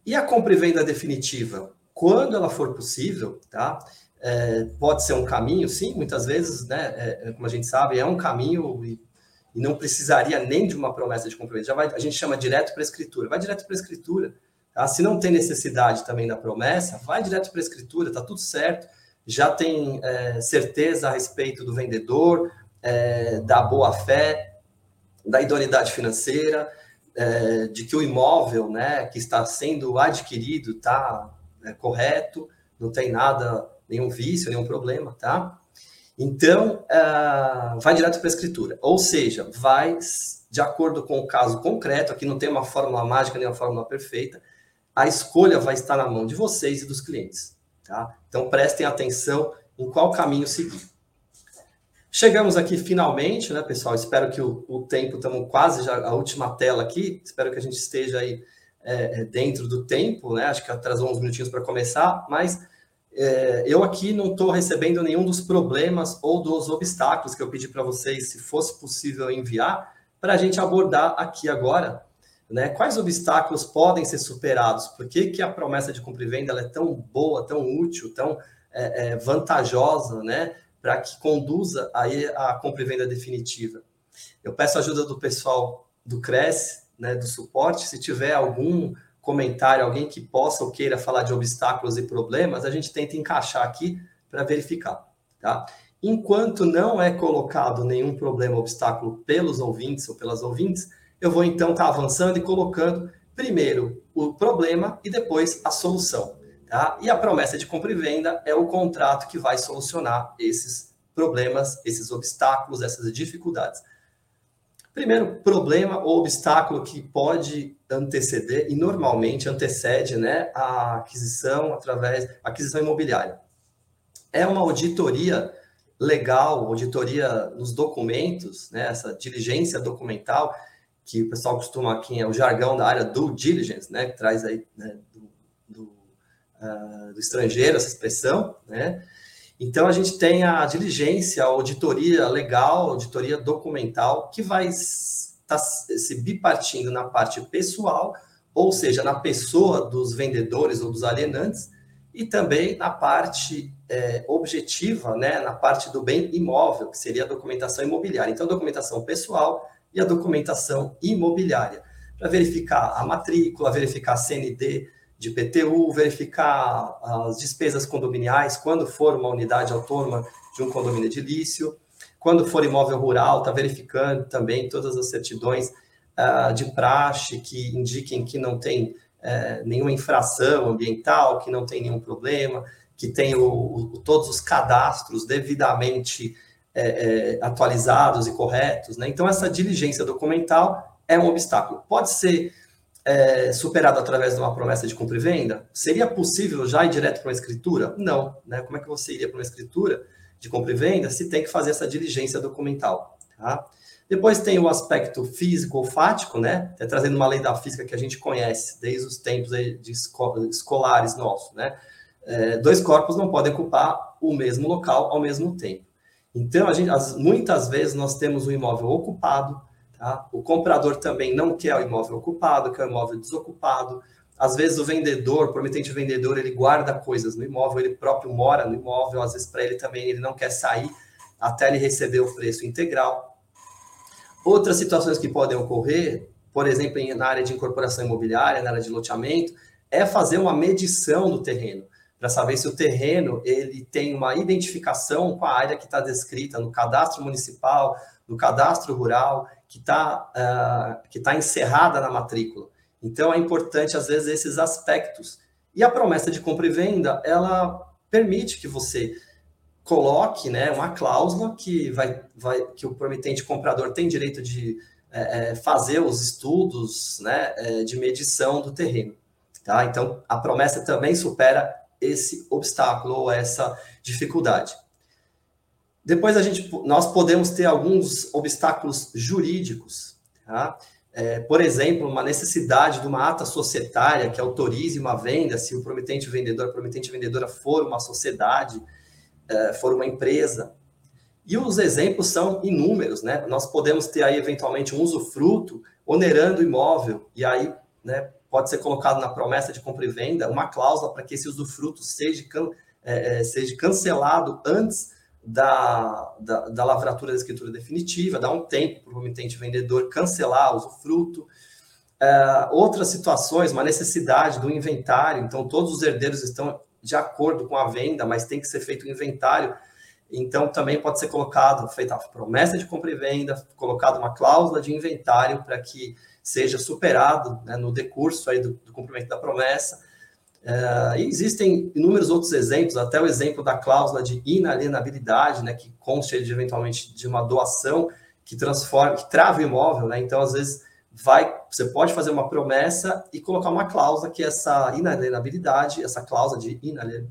E a compra e venda definitiva, quando ela for possível, tá, é, pode ser um caminho, sim, muitas vezes, né, é, como a gente sabe, é um caminho e e não precisaria nem de uma promessa de compromisso. Já vai, a gente chama direto para a escritura. Vai direto para a escritura. Tá? Se não tem necessidade também da promessa, vai direto para a escritura, tá tudo certo. Já tem é, certeza a respeito do vendedor, é, da boa fé, da idoneidade financeira, é, de que o imóvel, né, que está sendo adquirido, está é, correto, não tem nada, nenhum vício, nenhum problema, tá? Então, uh, vai direto para a escritura. Ou seja, vai de acordo com o caso concreto, aqui não tem uma fórmula mágica nem uma fórmula perfeita, a escolha vai estar na mão de vocês e dos clientes. Tá? Então, prestem atenção em qual caminho seguir. Chegamos aqui finalmente, né, pessoal? Espero que o, o tempo, estamos quase já a última tela aqui, espero que a gente esteja aí é, dentro do tempo, né? Acho que atrasou uns minutinhos para começar, mas é, eu aqui não estou recebendo nenhum dos problemas ou dos obstáculos que eu pedi para vocês, se fosse possível enviar, para a gente abordar aqui agora. Né? Quais obstáculos podem ser superados? Por que, que a promessa de compra e venda é tão boa, tão útil, tão é, é, vantajosa, né? para que conduza aí a compra e venda definitiva? Eu peço ajuda do pessoal do Cresce, né, do suporte, se tiver algum comentário, alguém que possa ou queira falar de obstáculos e problemas, a gente tenta encaixar aqui para verificar, tá? Enquanto não é colocado nenhum problema ou obstáculo pelos ouvintes ou pelas ouvintes, eu vou então estar tá avançando e colocando primeiro o problema e depois a solução, tá? E a promessa de compra e venda é o contrato que vai solucionar esses problemas, esses obstáculos, essas dificuldades. Primeiro problema ou obstáculo que pode anteceder e normalmente antecede né, a aquisição através aquisição imobiliária. É uma auditoria legal, auditoria nos documentos, né, essa diligência documental que o pessoal costuma aqui é o jargão da área do diligence, né, que traz aí né, do, do, uh, do estrangeiro essa expressão, né, então, a gente tem a diligência, a auditoria legal, auditoria documental, que vai estar tá se bipartindo na parte pessoal, ou seja, na pessoa dos vendedores ou dos alienantes, e também na parte é, objetiva, né, na parte do bem imóvel, que seria a documentação imobiliária. Então, a documentação pessoal e a documentação imobiliária, para verificar a matrícula, verificar a CND, de PTU, verificar as despesas condominiais quando for uma unidade autônoma de um condomínio edilício, quando for imóvel rural, está verificando também todas as certidões uh, de praxe que indiquem que não tem uh, nenhuma infração ambiental, que não tem nenhum problema, que tem o, o, todos os cadastros devidamente uh, atualizados e corretos. Né? Então, essa diligência documental é um obstáculo. Pode ser é, superado através de uma promessa de compra e venda? Seria possível já ir direto para uma escritura? Não. Né? Como é que você iria para uma escritura de compra e venda, se tem que fazer essa diligência documental. Tá? Depois tem o aspecto físico-olfático, né? É trazendo uma lei da física que a gente conhece desde os tempos de esco escolares nossos, né? É, dois corpos não podem ocupar o mesmo local ao mesmo tempo. Então, a gente, as, muitas vezes nós temos o imóvel ocupado, tá? o comprador também não quer o imóvel ocupado, quer o imóvel desocupado. Às vezes o vendedor, o prometente vendedor, ele guarda coisas no imóvel, ele próprio mora no imóvel, às vezes para ele também ele não quer sair até ele receber o preço integral. Outras situações que podem ocorrer, por exemplo, na área de incorporação imobiliária, na área de loteamento, é fazer uma medição do terreno para saber se o terreno ele tem uma identificação com a área que está descrita no cadastro municipal, no cadastro rural, que está uh, que tá encerrada na matrícula. Então é importante às vezes esses aspectos. E a promessa de compra e venda ela permite que você coloque, né, uma cláusula que vai, vai que o prometente comprador tem direito de é, fazer os estudos, né, é, de medição do terreno. Tá? Então a promessa também supera esse obstáculo ou essa dificuldade. Depois a gente, nós podemos ter alguns obstáculos jurídicos, tá? É, por exemplo, uma necessidade de uma ata societária que autorize uma venda, se o prometente vendedor, a prometente vendedora for uma sociedade, é, for uma empresa. E os exemplos são inúmeros, né? Nós podemos ter aí eventualmente um usufruto onerando o imóvel, e aí, né, pode ser colocado na promessa de compra e venda uma cláusula para que esse usufruto seja, can, é, é, seja cancelado antes da, da, da, lavratura da escritura definitiva, dá um tempo para o emitente vendedor cancelar o usufruto. É, outras situações, uma necessidade do inventário, então todos os herdeiros estão de acordo com a venda, mas tem que ser feito o inventário. Então, também pode ser colocado, feita a promessa de compra e venda, colocado uma cláusula de inventário para que seja superado né, no decurso aí do, do cumprimento da promessa. E existem inúmeros outros exemplos, até o exemplo da cláusula de inalienabilidade, né, que consta eventualmente de uma doação que transforma, que trava o imóvel, né? Então, às vezes, vai, você pode fazer uma promessa e colocar uma cláusula que essa inalienabilidade, essa cláusula de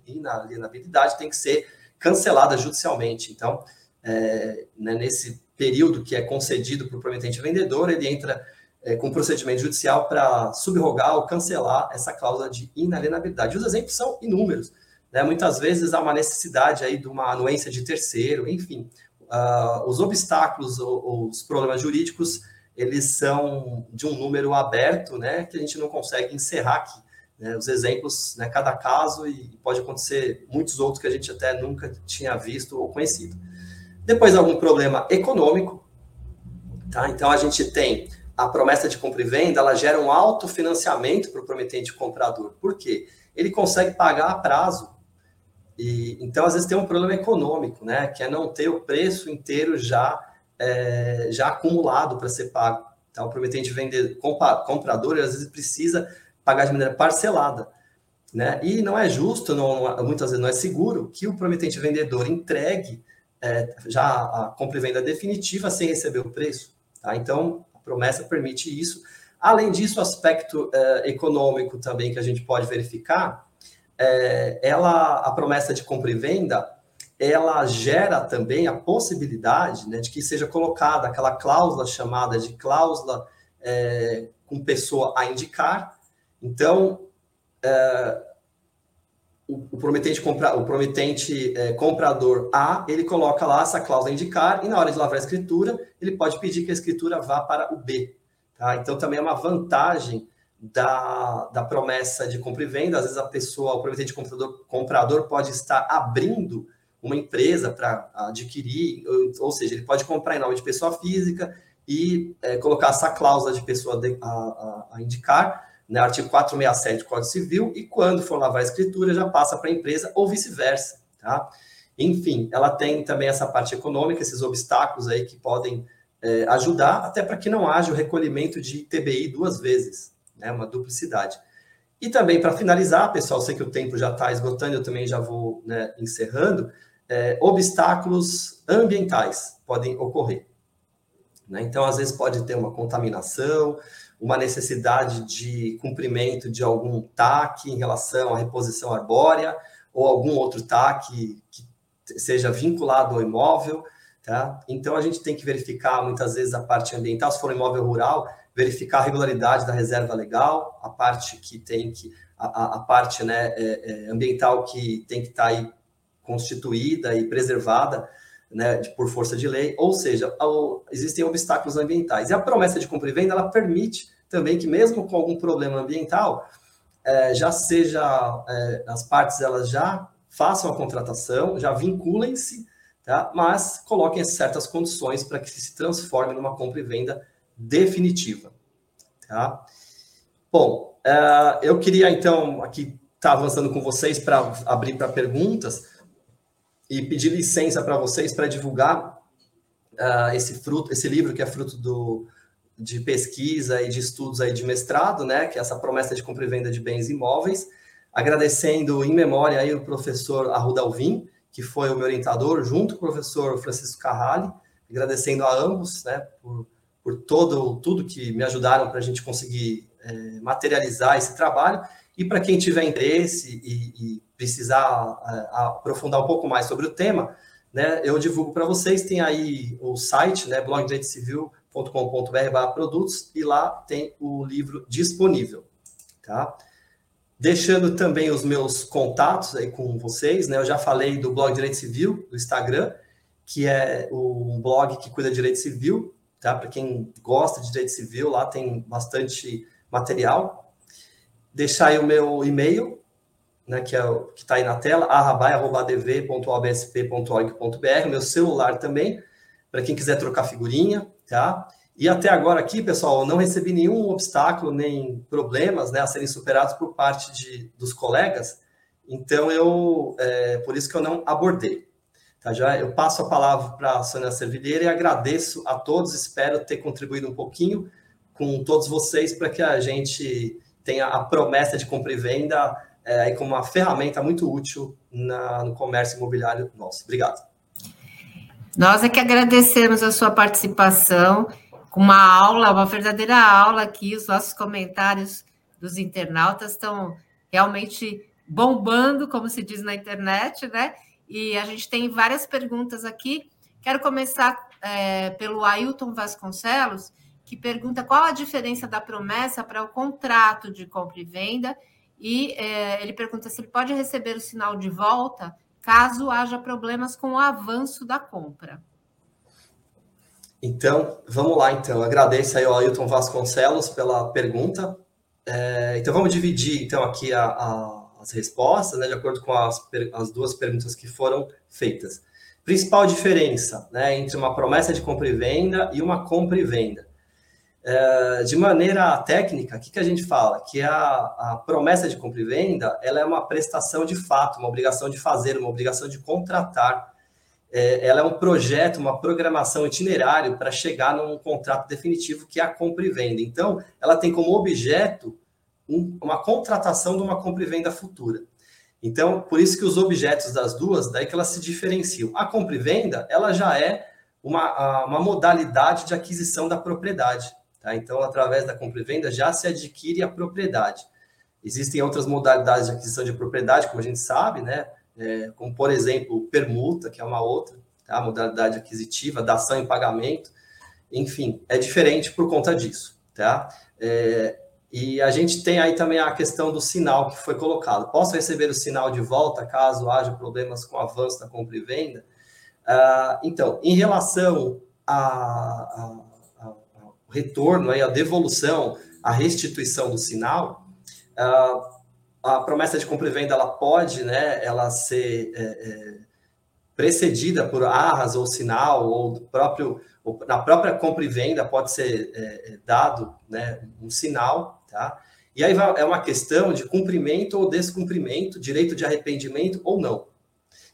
inalienabilidade tem que ser cancelada judicialmente. Então, é, né, nesse período que é concedido para o prometente vendedor, ele entra é, com procedimento judicial para subrogar ou cancelar essa cláusula de inalienabilidade. Os exemplos são inúmeros. Né? Muitas vezes há uma necessidade aí de uma anuência de terceiro, enfim. Uh, os obstáculos ou, os problemas jurídicos, eles são de um número aberto, né, que a gente não consegue encerrar aqui. Né? Os exemplos, né, cada caso, e pode acontecer muitos outros que a gente até nunca tinha visto ou conhecido. Depois, algum problema econômico, tá? Então, a gente tem a promessa de compra e venda, ela gera um autofinanciamento para o prometente comprador. Por quê? Ele consegue pagar a prazo. E, então, às vezes, tem um problema econômico, né? Que é não ter o preço inteiro já, é, já acumulado para ser pago. Então, o prometente vender, comprador, às vezes, precisa pagar de maneira parcelada. Né? E não é justo, não, muitas vezes não é seguro, que o prometente vendedor entregue é, já a compra e venda definitiva sem receber o preço. Tá? Então, promessa permite isso. Além disso, o aspecto é, econômico também que a gente pode verificar, é, ela, a promessa de compra e venda, ela gera também a possibilidade né, de que seja colocada aquela cláusula chamada de cláusula é, com pessoa a indicar. Então, o, prometente, compra, o prometente é, comprador A, ele coloca lá essa cláusula indicar, e na hora de lavrar a escritura, ele pode pedir que a escritura vá para o B. Tá? Então, também é uma vantagem da, da promessa de compra e venda. Às vezes, a pessoa, o prometente comprador, comprador pode estar abrindo uma empresa para adquirir, ou, ou, seja, ele pode comprar em nome de pessoa física e é, colocar essa cláusula de pessoa de, a, a, a indicar, né, artigo 467 do Código Civil, e quando for lavar a escritura, já passa para a empresa ou vice-versa, tá? Enfim, ela tem também essa parte econômica, esses obstáculos aí que podem é, ajudar, até para que não haja o recolhimento de TBI duas vezes, né, uma duplicidade. E também, para finalizar, pessoal, sei que o tempo já está esgotando, eu também já vou né, encerrando, é, obstáculos ambientais podem ocorrer. Né? Então, às vezes pode ter uma contaminação, uma necessidade de cumprimento de algum TAC em relação à reposição arbórea ou algum outro TAC que seja vinculado ao imóvel, tá? Então a gente tem que verificar muitas vezes a parte ambiental, se for um imóvel rural, verificar a regularidade da reserva legal, a parte que tem que a, a parte né, é, é, ambiental que tem que estar tá aí constituída e preservada né, de, por força de lei, ou seja, ao, existem obstáculos ambientais. E a promessa de compra e venda ela permite também que mesmo com algum problema ambiental, é, já seja é, as partes elas já façam a contratação, já vinculem-se, tá? mas coloquem certas condições para que se transforme numa compra e venda definitiva. Tá? Bom, uh, eu queria então aqui estar tá avançando com vocês para abrir para perguntas e pedir licença para vocês para divulgar uh, esse fruto, esse livro que é fruto do, de pesquisa e de estudos aí de mestrado, né, que é essa promessa de compra e venda de bens imóveis, agradecendo em memória aí o professor Arruda Alvim, que foi o meu orientador, junto com o professor Francisco Carrali, agradecendo a ambos, né, por, por todo, tudo que me ajudaram para a gente conseguir é, materializar esse trabalho, e para quem tiver interesse e, e precisar é, aprofundar um pouco mais sobre o tema, né, eu divulgo para vocês, tem aí o site, né, blog Direito Civil, com.br produtos e lá tem o livro disponível, tá? Deixando também os meus contatos aí com vocês, né? Eu já falei do blog Direito Civil, do Instagram, que é um blog que cuida de direito civil, tá? Para quem gosta de direito civil, lá tem bastante material. Deixar aí o meu e-mail, né, que é está aí na tela, arrabai.adv.obsp.org.br, meu celular também, para quem quiser trocar figurinha, tá? E até agora aqui, pessoal, não recebi nenhum obstáculo nem problemas né, a serem superados por parte de, dos colegas, então eu, é, por isso que eu não abordei. Tá, já eu passo a palavra para a Sônia Servilheira e agradeço a todos, espero ter contribuído um pouquinho com todos vocês para que a gente tenha a promessa de compra e venda é, como uma ferramenta muito útil na, no comércio imobiliário nosso. Obrigado. Nós é que agradecemos a sua participação com uma aula, uma verdadeira aula aqui. Os nossos comentários dos internautas estão realmente bombando, como se diz na internet, né? E a gente tem várias perguntas aqui. Quero começar é, pelo Ailton Vasconcelos, que pergunta qual a diferença da promessa para o contrato de compra e venda. E é, ele pergunta se ele pode receber o sinal de volta caso haja problemas com o avanço da compra. Então, vamos lá, então. Agradeço aí ao Ailton Vasconcelos pela pergunta. É, então, vamos dividir, então, aqui a, a, as respostas, né, de acordo com as, as duas perguntas que foram feitas. Principal diferença né, entre uma promessa de compra e venda e uma compra e venda. É, de maneira técnica, o que, que a gente fala? Que a, a, promessa de compra e venda ela é uma prestação de fato, uma obrigação de fazer, uma obrigação de contratar. É, ela é um projeto, uma programação itinerário para chegar num contrato definitivo que é a compra e venda. Então, ela tem como objeto um, uma contratação de uma compra e venda futura. Então, por isso que os objetos das duas, daí que elas se diferenciam. A compra e venda, ela já é uma, uma modalidade de aquisição da propriedade. Tá? Então, através da compra e venda, já se adquire a propriedade. Existem outras modalidades de aquisição de propriedade, como a gente sabe, né? É, como, por exemplo, permuta, que é uma outra tá? modalidade aquisitiva, dação em pagamento. Enfim, é diferente por conta disso. Tá? É, e a gente tem aí também a questão do sinal que foi colocado. Posso receber o sinal de volta caso haja problemas com o avanço da compra e venda? Uh, então, em relação a, a retorno, aí, a devolução, a restituição do sinal, a promessa de compra e venda ela pode, né, ela ser é, é, precedida por arras ou sinal ou próprio ou na própria compra e venda pode ser é, é dado, né, um sinal, tá? E aí é uma questão de cumprimento ou descumprimento, direito de arrependimento ou não.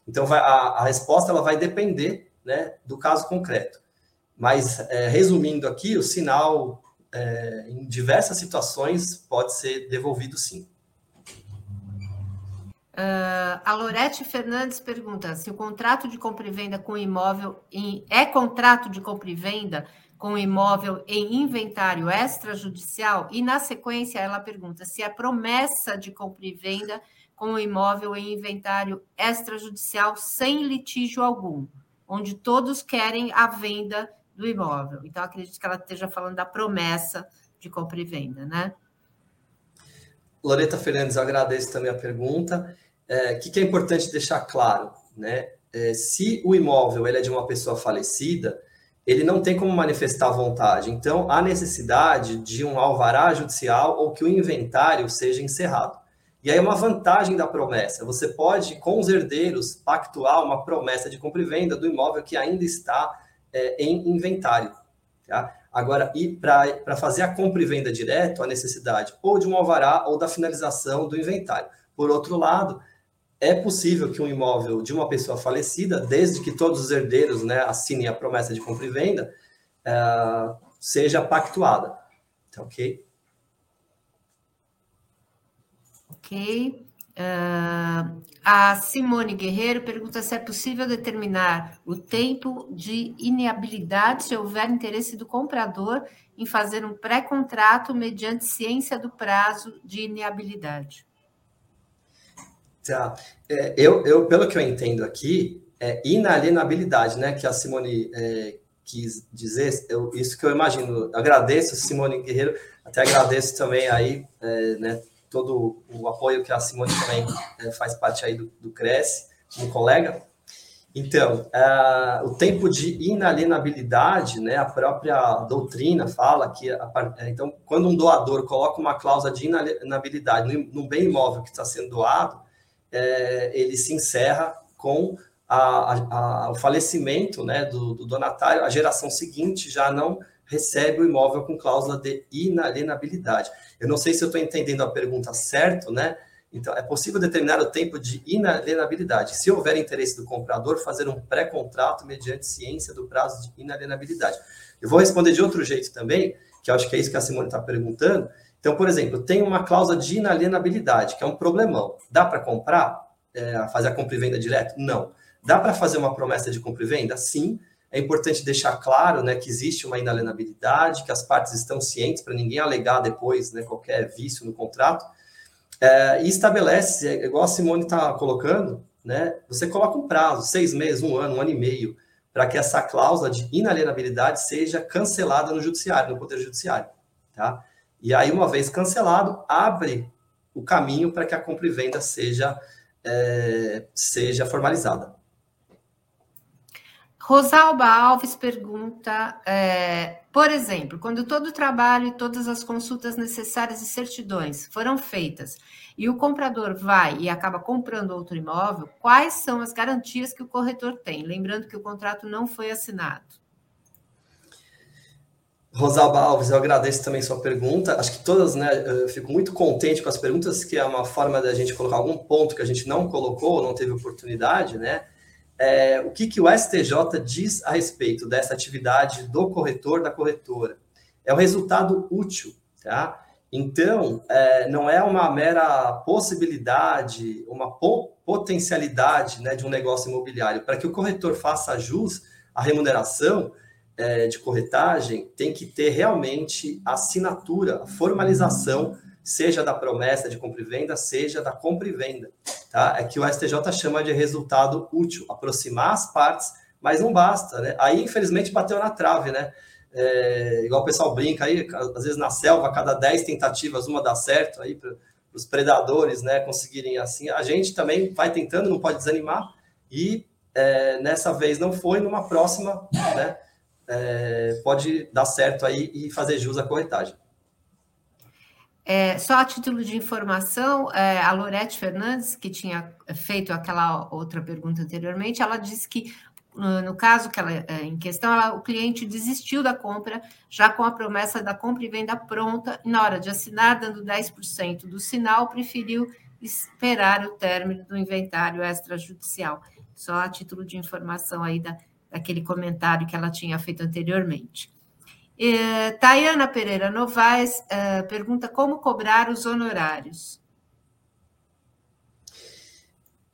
Então vai, a, a resposta ela vai depender, né, do caso concreto. Mas, é, resumindo aqui, o sinal, é, em diversas situações, pode ser devolvido sim. Uh, a Lorete Fernandes pergunta se o contrato de compra e venda com imóvel em, é contrato de compra e venda com imóvel em inventário extrajudicial e na sequência ela pergunta se a promessa de compra e venda com imóvel em inventário extrajudicial sem litígio algum, onde todos querem a venda do imóvel. Então, acredito que ela esteja falando da promessa de compra e venda, né? Loreta Fernandes, agradeço também a pergunta. É, o que, que, é importante deixar claro, né? É, se o imóvel ele é de uma pessoa falecida, ele não tem como manifestar vontade. Então, há necessidade de um alvará judicial ou que o inventário seja encerrado. E aí, uma vantagem da promessa: você pode, com os herdeiros, pactuar uma promessa de compra e venda do imóvel que ainda está é, em inventário. Tá? Agora, e para fazer a compra e venda direto, a necessidade ou de um alvará ou da finalização do inventário. Por outro lado, é possível que um imóvel de uma pessoa falecida, desde que todos os herdeiros né, assinem a promessa de compra e venda, é, seja pactuada. Tá ok? Ok. Uh, a Simone Guerreiro pergunta se é possível determinar o tempo de inabilidade se houver interesse do comprador em fazer um pré-contrato mediante ciência do prazo de inabilidade. Tá. É, eu, eu, pelo que eu entendo aqui, é inalienabilidade, né? Que a Simone é, quis dizer, eu, isso que eu imagino. Agradeço, Simone Guerreiro, até agradeço também aí, é, né? Todo o apoio que a Simone também é, faz parte aí do, do Cresce, colega. Então, é, o tempo de inalienabilidade, né, a própria doutrina fala que, a, é, então, quando um doador coloca uma cláusula de inalienabilidade no, no bem imóvel que está sendo doado, é, ele se encerra com a, a, o falecimento né, do, do donatário, a geração seguinte já não recebe o imóvel com cláusula de inalienabilidade. Eu não sei se eu estou entendendo a pergunta certo, né? Então, é possível determinar o tempo de inalienabilidade, se houver interesse do comprador, fazer um pré-contrato mediante ciência do prazo de inalienabilidade. Eu vou responder de outro jeito também, que acho que é isso que a Simone está perguntando. Então, por exemplo, tem uma cláusula de inalienabilidade, que é um problemão. Dá para comprar, é, fazer a compra e venda direto? Não. Dá para fazer uma promessa de compra e venda? Sim. É importante deixar claro né, que existe uma inalienabilidade, que as partes estão cientes para ninguém alegar depois né, qualquer vício no contrato. É, e estabelece, é, igual a Simone está colocando, né, você coloca um prazo, seis meses, um ano, um ano e meio, para que essa cláusula de inalienabilidade seja cancelada no judiciário, no Poder Judiciário. Tá? E aí, uma vez cancelado, abre o caminho para que a compra e venda seja, é, seja formalizada. Rosalba Alves pergunta, é, por exemplo, quando todo o trabalho e todas as consultas necessárias e certidões foram feitas e o comprador vai e acaba comprando outro imóvel, quais são as garantias que o corretor tem? Lembrando que o contrato não foi assinado. Rosalba Alves, eu agradeço também sua pergunta. Acho que todas, né? Eu fico muito contente com as perguntas, que é uma forma da gente colocar algum ponto que a gente não colocou, não teve oportunidade, né? É, o que, que o STJ diz a respeito dessa atividade do corretor, da corretora. É o resultado útil, tá? Então, é, não é uma mera possibilidade, uma po potencialidade né, de um negócio imobiliário. Para que o corretor faça jus à remuneração é, de corretagem, tem que ter realmente a assinatura, a formalização seja da promessa de compra e venda, seja da compra e venda. Tá? É que o STJ chama de resultado útil, aproximar as partes, mas não basta. Né? Aí, infelizmente, bateu na trave, né? É, igual o pessoal brinca aí, às vezes na selva, cada 10 tentativas, uma dá certo aí para os predadores né, conseguirem assim. A gente também vai tentando, não pode desanimar, e é, nessa vez não foi, numa próxima, né? É, pode dar certo aí e fazer jus à corretagem. É, só a título de informação, é, a Lorete Fernandes, que tinha feito aquela outra pergunta anteriormente, ela disse que no, no caso que ela é, em questão, ela, o cliente desistiu da compra já com a promessa da compra e venda pronta, e na hora de assinar, dando 10% do sinal, preferiu esperar o término do inventário extrajudicial. Só a título de informação aí da, daquele comentário que ela tinha feito anteriormente. É, Tayana Pereira Novaes é, pergunta como cobrar os honorários.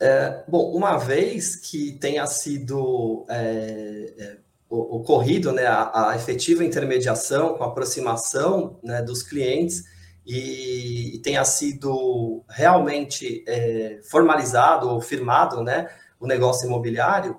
É, bom, uma vez que tenha sido é, é ocorrido né, a, a, efetiva intermediação com a aproximação né, dos clientes, e, e tenha sido realmente é, formalizado ou firmado né, o negócio imobiliário,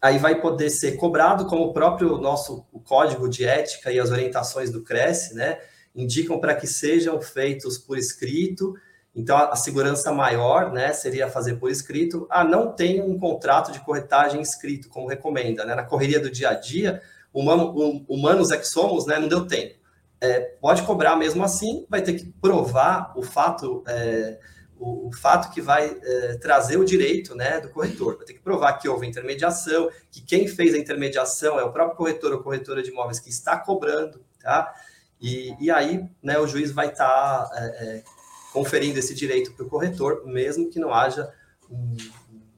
aí vai poder ser cobrado, como o próprio nosso o código de ética e as orientações do Cresce, né, indicam para que sejam feitos por escrito. Então, a, segurança maior, né, seria fazer por escrito. Ah, não tem um contrato de corretagem escrito, como recomenda, né? Na correria do dia a dia, humano, hum, humanos é que somos, né, não deu tempo. É, pode cobrar mesmo assim, vai ter que provar o fato é, o, o fato que vai é, trazer o direito né, do corretor. Vai ter que provar que houve intermediação, que quem fez a intermediação é o próprio corretor ou corretora de imóveis que está cobrando, tá? E, e aí né, o juiz vai estar tá, é, é, conferindo esse direito para o corretor, mesmo que não haja um,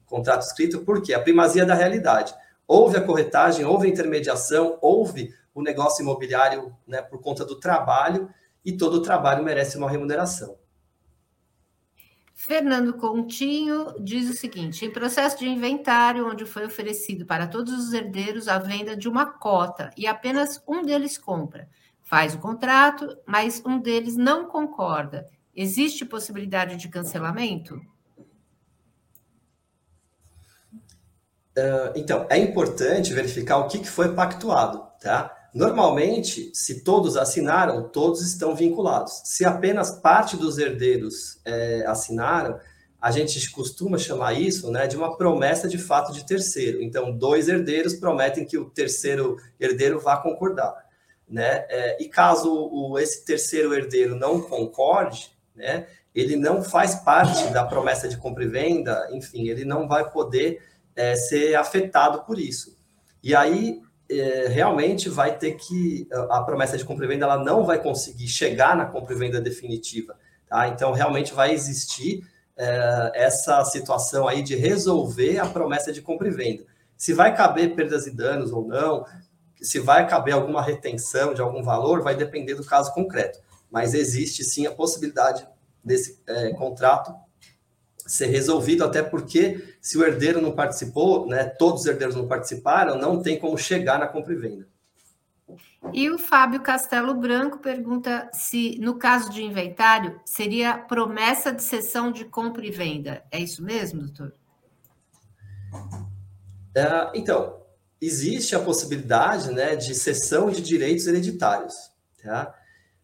contrato escrito, porque a primazia da realidade. Houve a corretagem, houve a intermediação, houve o negócio imobiliário né, por conta do trabalho, e todo o trabalho merece uma remuneração. Fernando Continho diz o seguinte: em processo de inventário, onde foi oferecido para todos os herdeiros a venda de uma cota e apenas um deles compra, faz o contrato, mas um deles não concorda, existe possibilidade de cancelamento? Uh, então, é importante verificar o que foi pactuado, tá? Normalmente, se todos assinaram, todos estão vinculados. Se apenas parte dos herdeiros é, assinaram, a gente costuma chamar isso né, de uma promessa de fato de terceiro. Então, dois herdeiros prometem que o terceiro herdeiro vá concordar. Né? É, e caso o, esse terceiro herdeiro não concorde, né, ele não faz parte da promessa de compra e venda, enfim, ele não vai poder é, ser afetado por isso. E aí, é, realmente vai ter que a promessa de compra e venda ela não vai conseguir chegar na compra e venda definitiva, tá? Então realmente vai existir é, essa situação aí de resolver a promessa de compra e venda. Se vai caber perdas e danos ou não, se vai caber alguma retenção de algum valor, vai depender do caso concreto. Mas existe sim a possibilidade desse é, contrato ser resolvido, até porque se o herdeiro não participou, né, todos os herdeiros não participaram, não tem como chegar na compra e venda. E o Fábio Castelo Branco pergunta se, no caso de inventário, seria promessa de cessão de compra e venda. É isso mesmo, doutor? É, então, existe a possibilidade né, de cessão de direitos hereditários. Tá?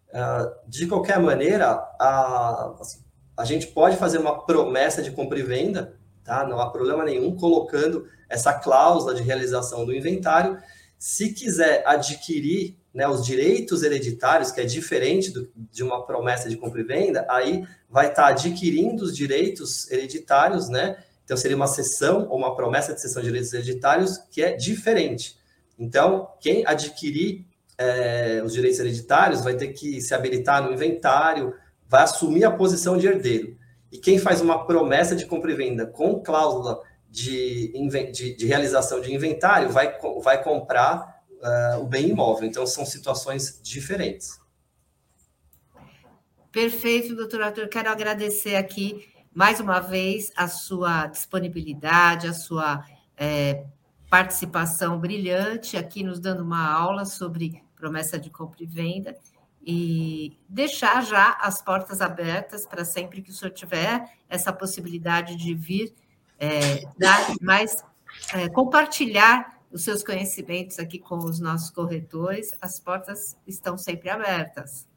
É, de qualquer maneira, a, assim, a gente pode fazer uma promessa de compra e venda, tá? Não há problema nenhum colocando essa cláusula de realização do inventário. Se quiser adquirir né, os direitos hereditários, que é diferente do, de uma promessa de compra e venda, aí vai estar adquirindo os direitos hereditários, né? Então seria uma cessão ou uma promessa de cessão de direitos hereditários que é diferente. Então, quem adquirir é, os direitos hereditários vai ter que se habilitar no inventário, vai assumir a posição de herdeiro. E quem faz uma promessa de compra e venda com cláusula de, de, de realização de inventário vai, vai comprar uh, o bem imóvel. Então, são situações diferentes. Perfeito, doutor Arthur. Quero agradecer aqui mais uma vez a sua disponibilidade, a sua é, participação brilhante aqui, nos dando uma aula sobre promessa de compra e venda e deixar já as portas abertas para sempre que o senhor tiver essa possibilidade de vir é, dar mais, é, compartilhar os seus conhecimentos aqui com os nossos corretores, as portas estão sempre abertas.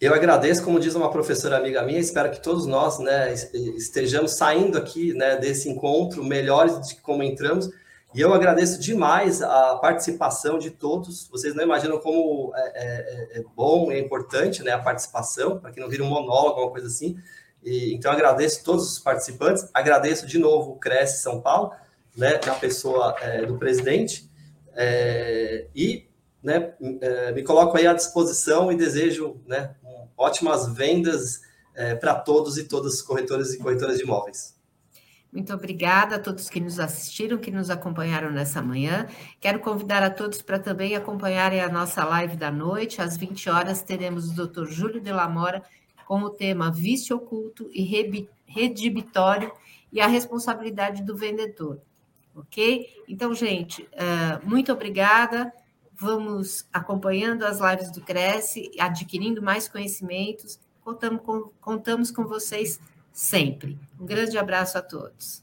Eu agradeço, como diz uma professora amiga minha, espero que todos nós né, estejamos saindo aqui né, desse encontro melhores de como entramos, e eu agradeço demais a participação de todos. Vocês não imaginam como é, é, é bom é importante né, a participação, para que não vire um monólogo, alguma coisa assim. E, então, agradeço todos os participantes. Agradeço de novo o Cresce São Paulo, né, na pessoa é, do presidente. É, e né, é, me coloco aí à disposição e desejo né, ótimas vendas para todos e todas corretores e corretoras de imóveis. Muito obrigada a todos que nos assistiram, que nos acompanharam nessa manhã. Quero convidar a todos para também acompanharem a nossa live da noite. Às 20 horas teremos o Dr. Júlio de la Mora com o tema Vício Oculto e Redibitório e a responsabilidade do vendedor. Ok? Então, gente, eh, muito obrigada. vamos acompanhando as lives do Cresce, adquirindo mais conhecimentos. Contamos com, contamos com vocês sempre. Um grande abraço a todos.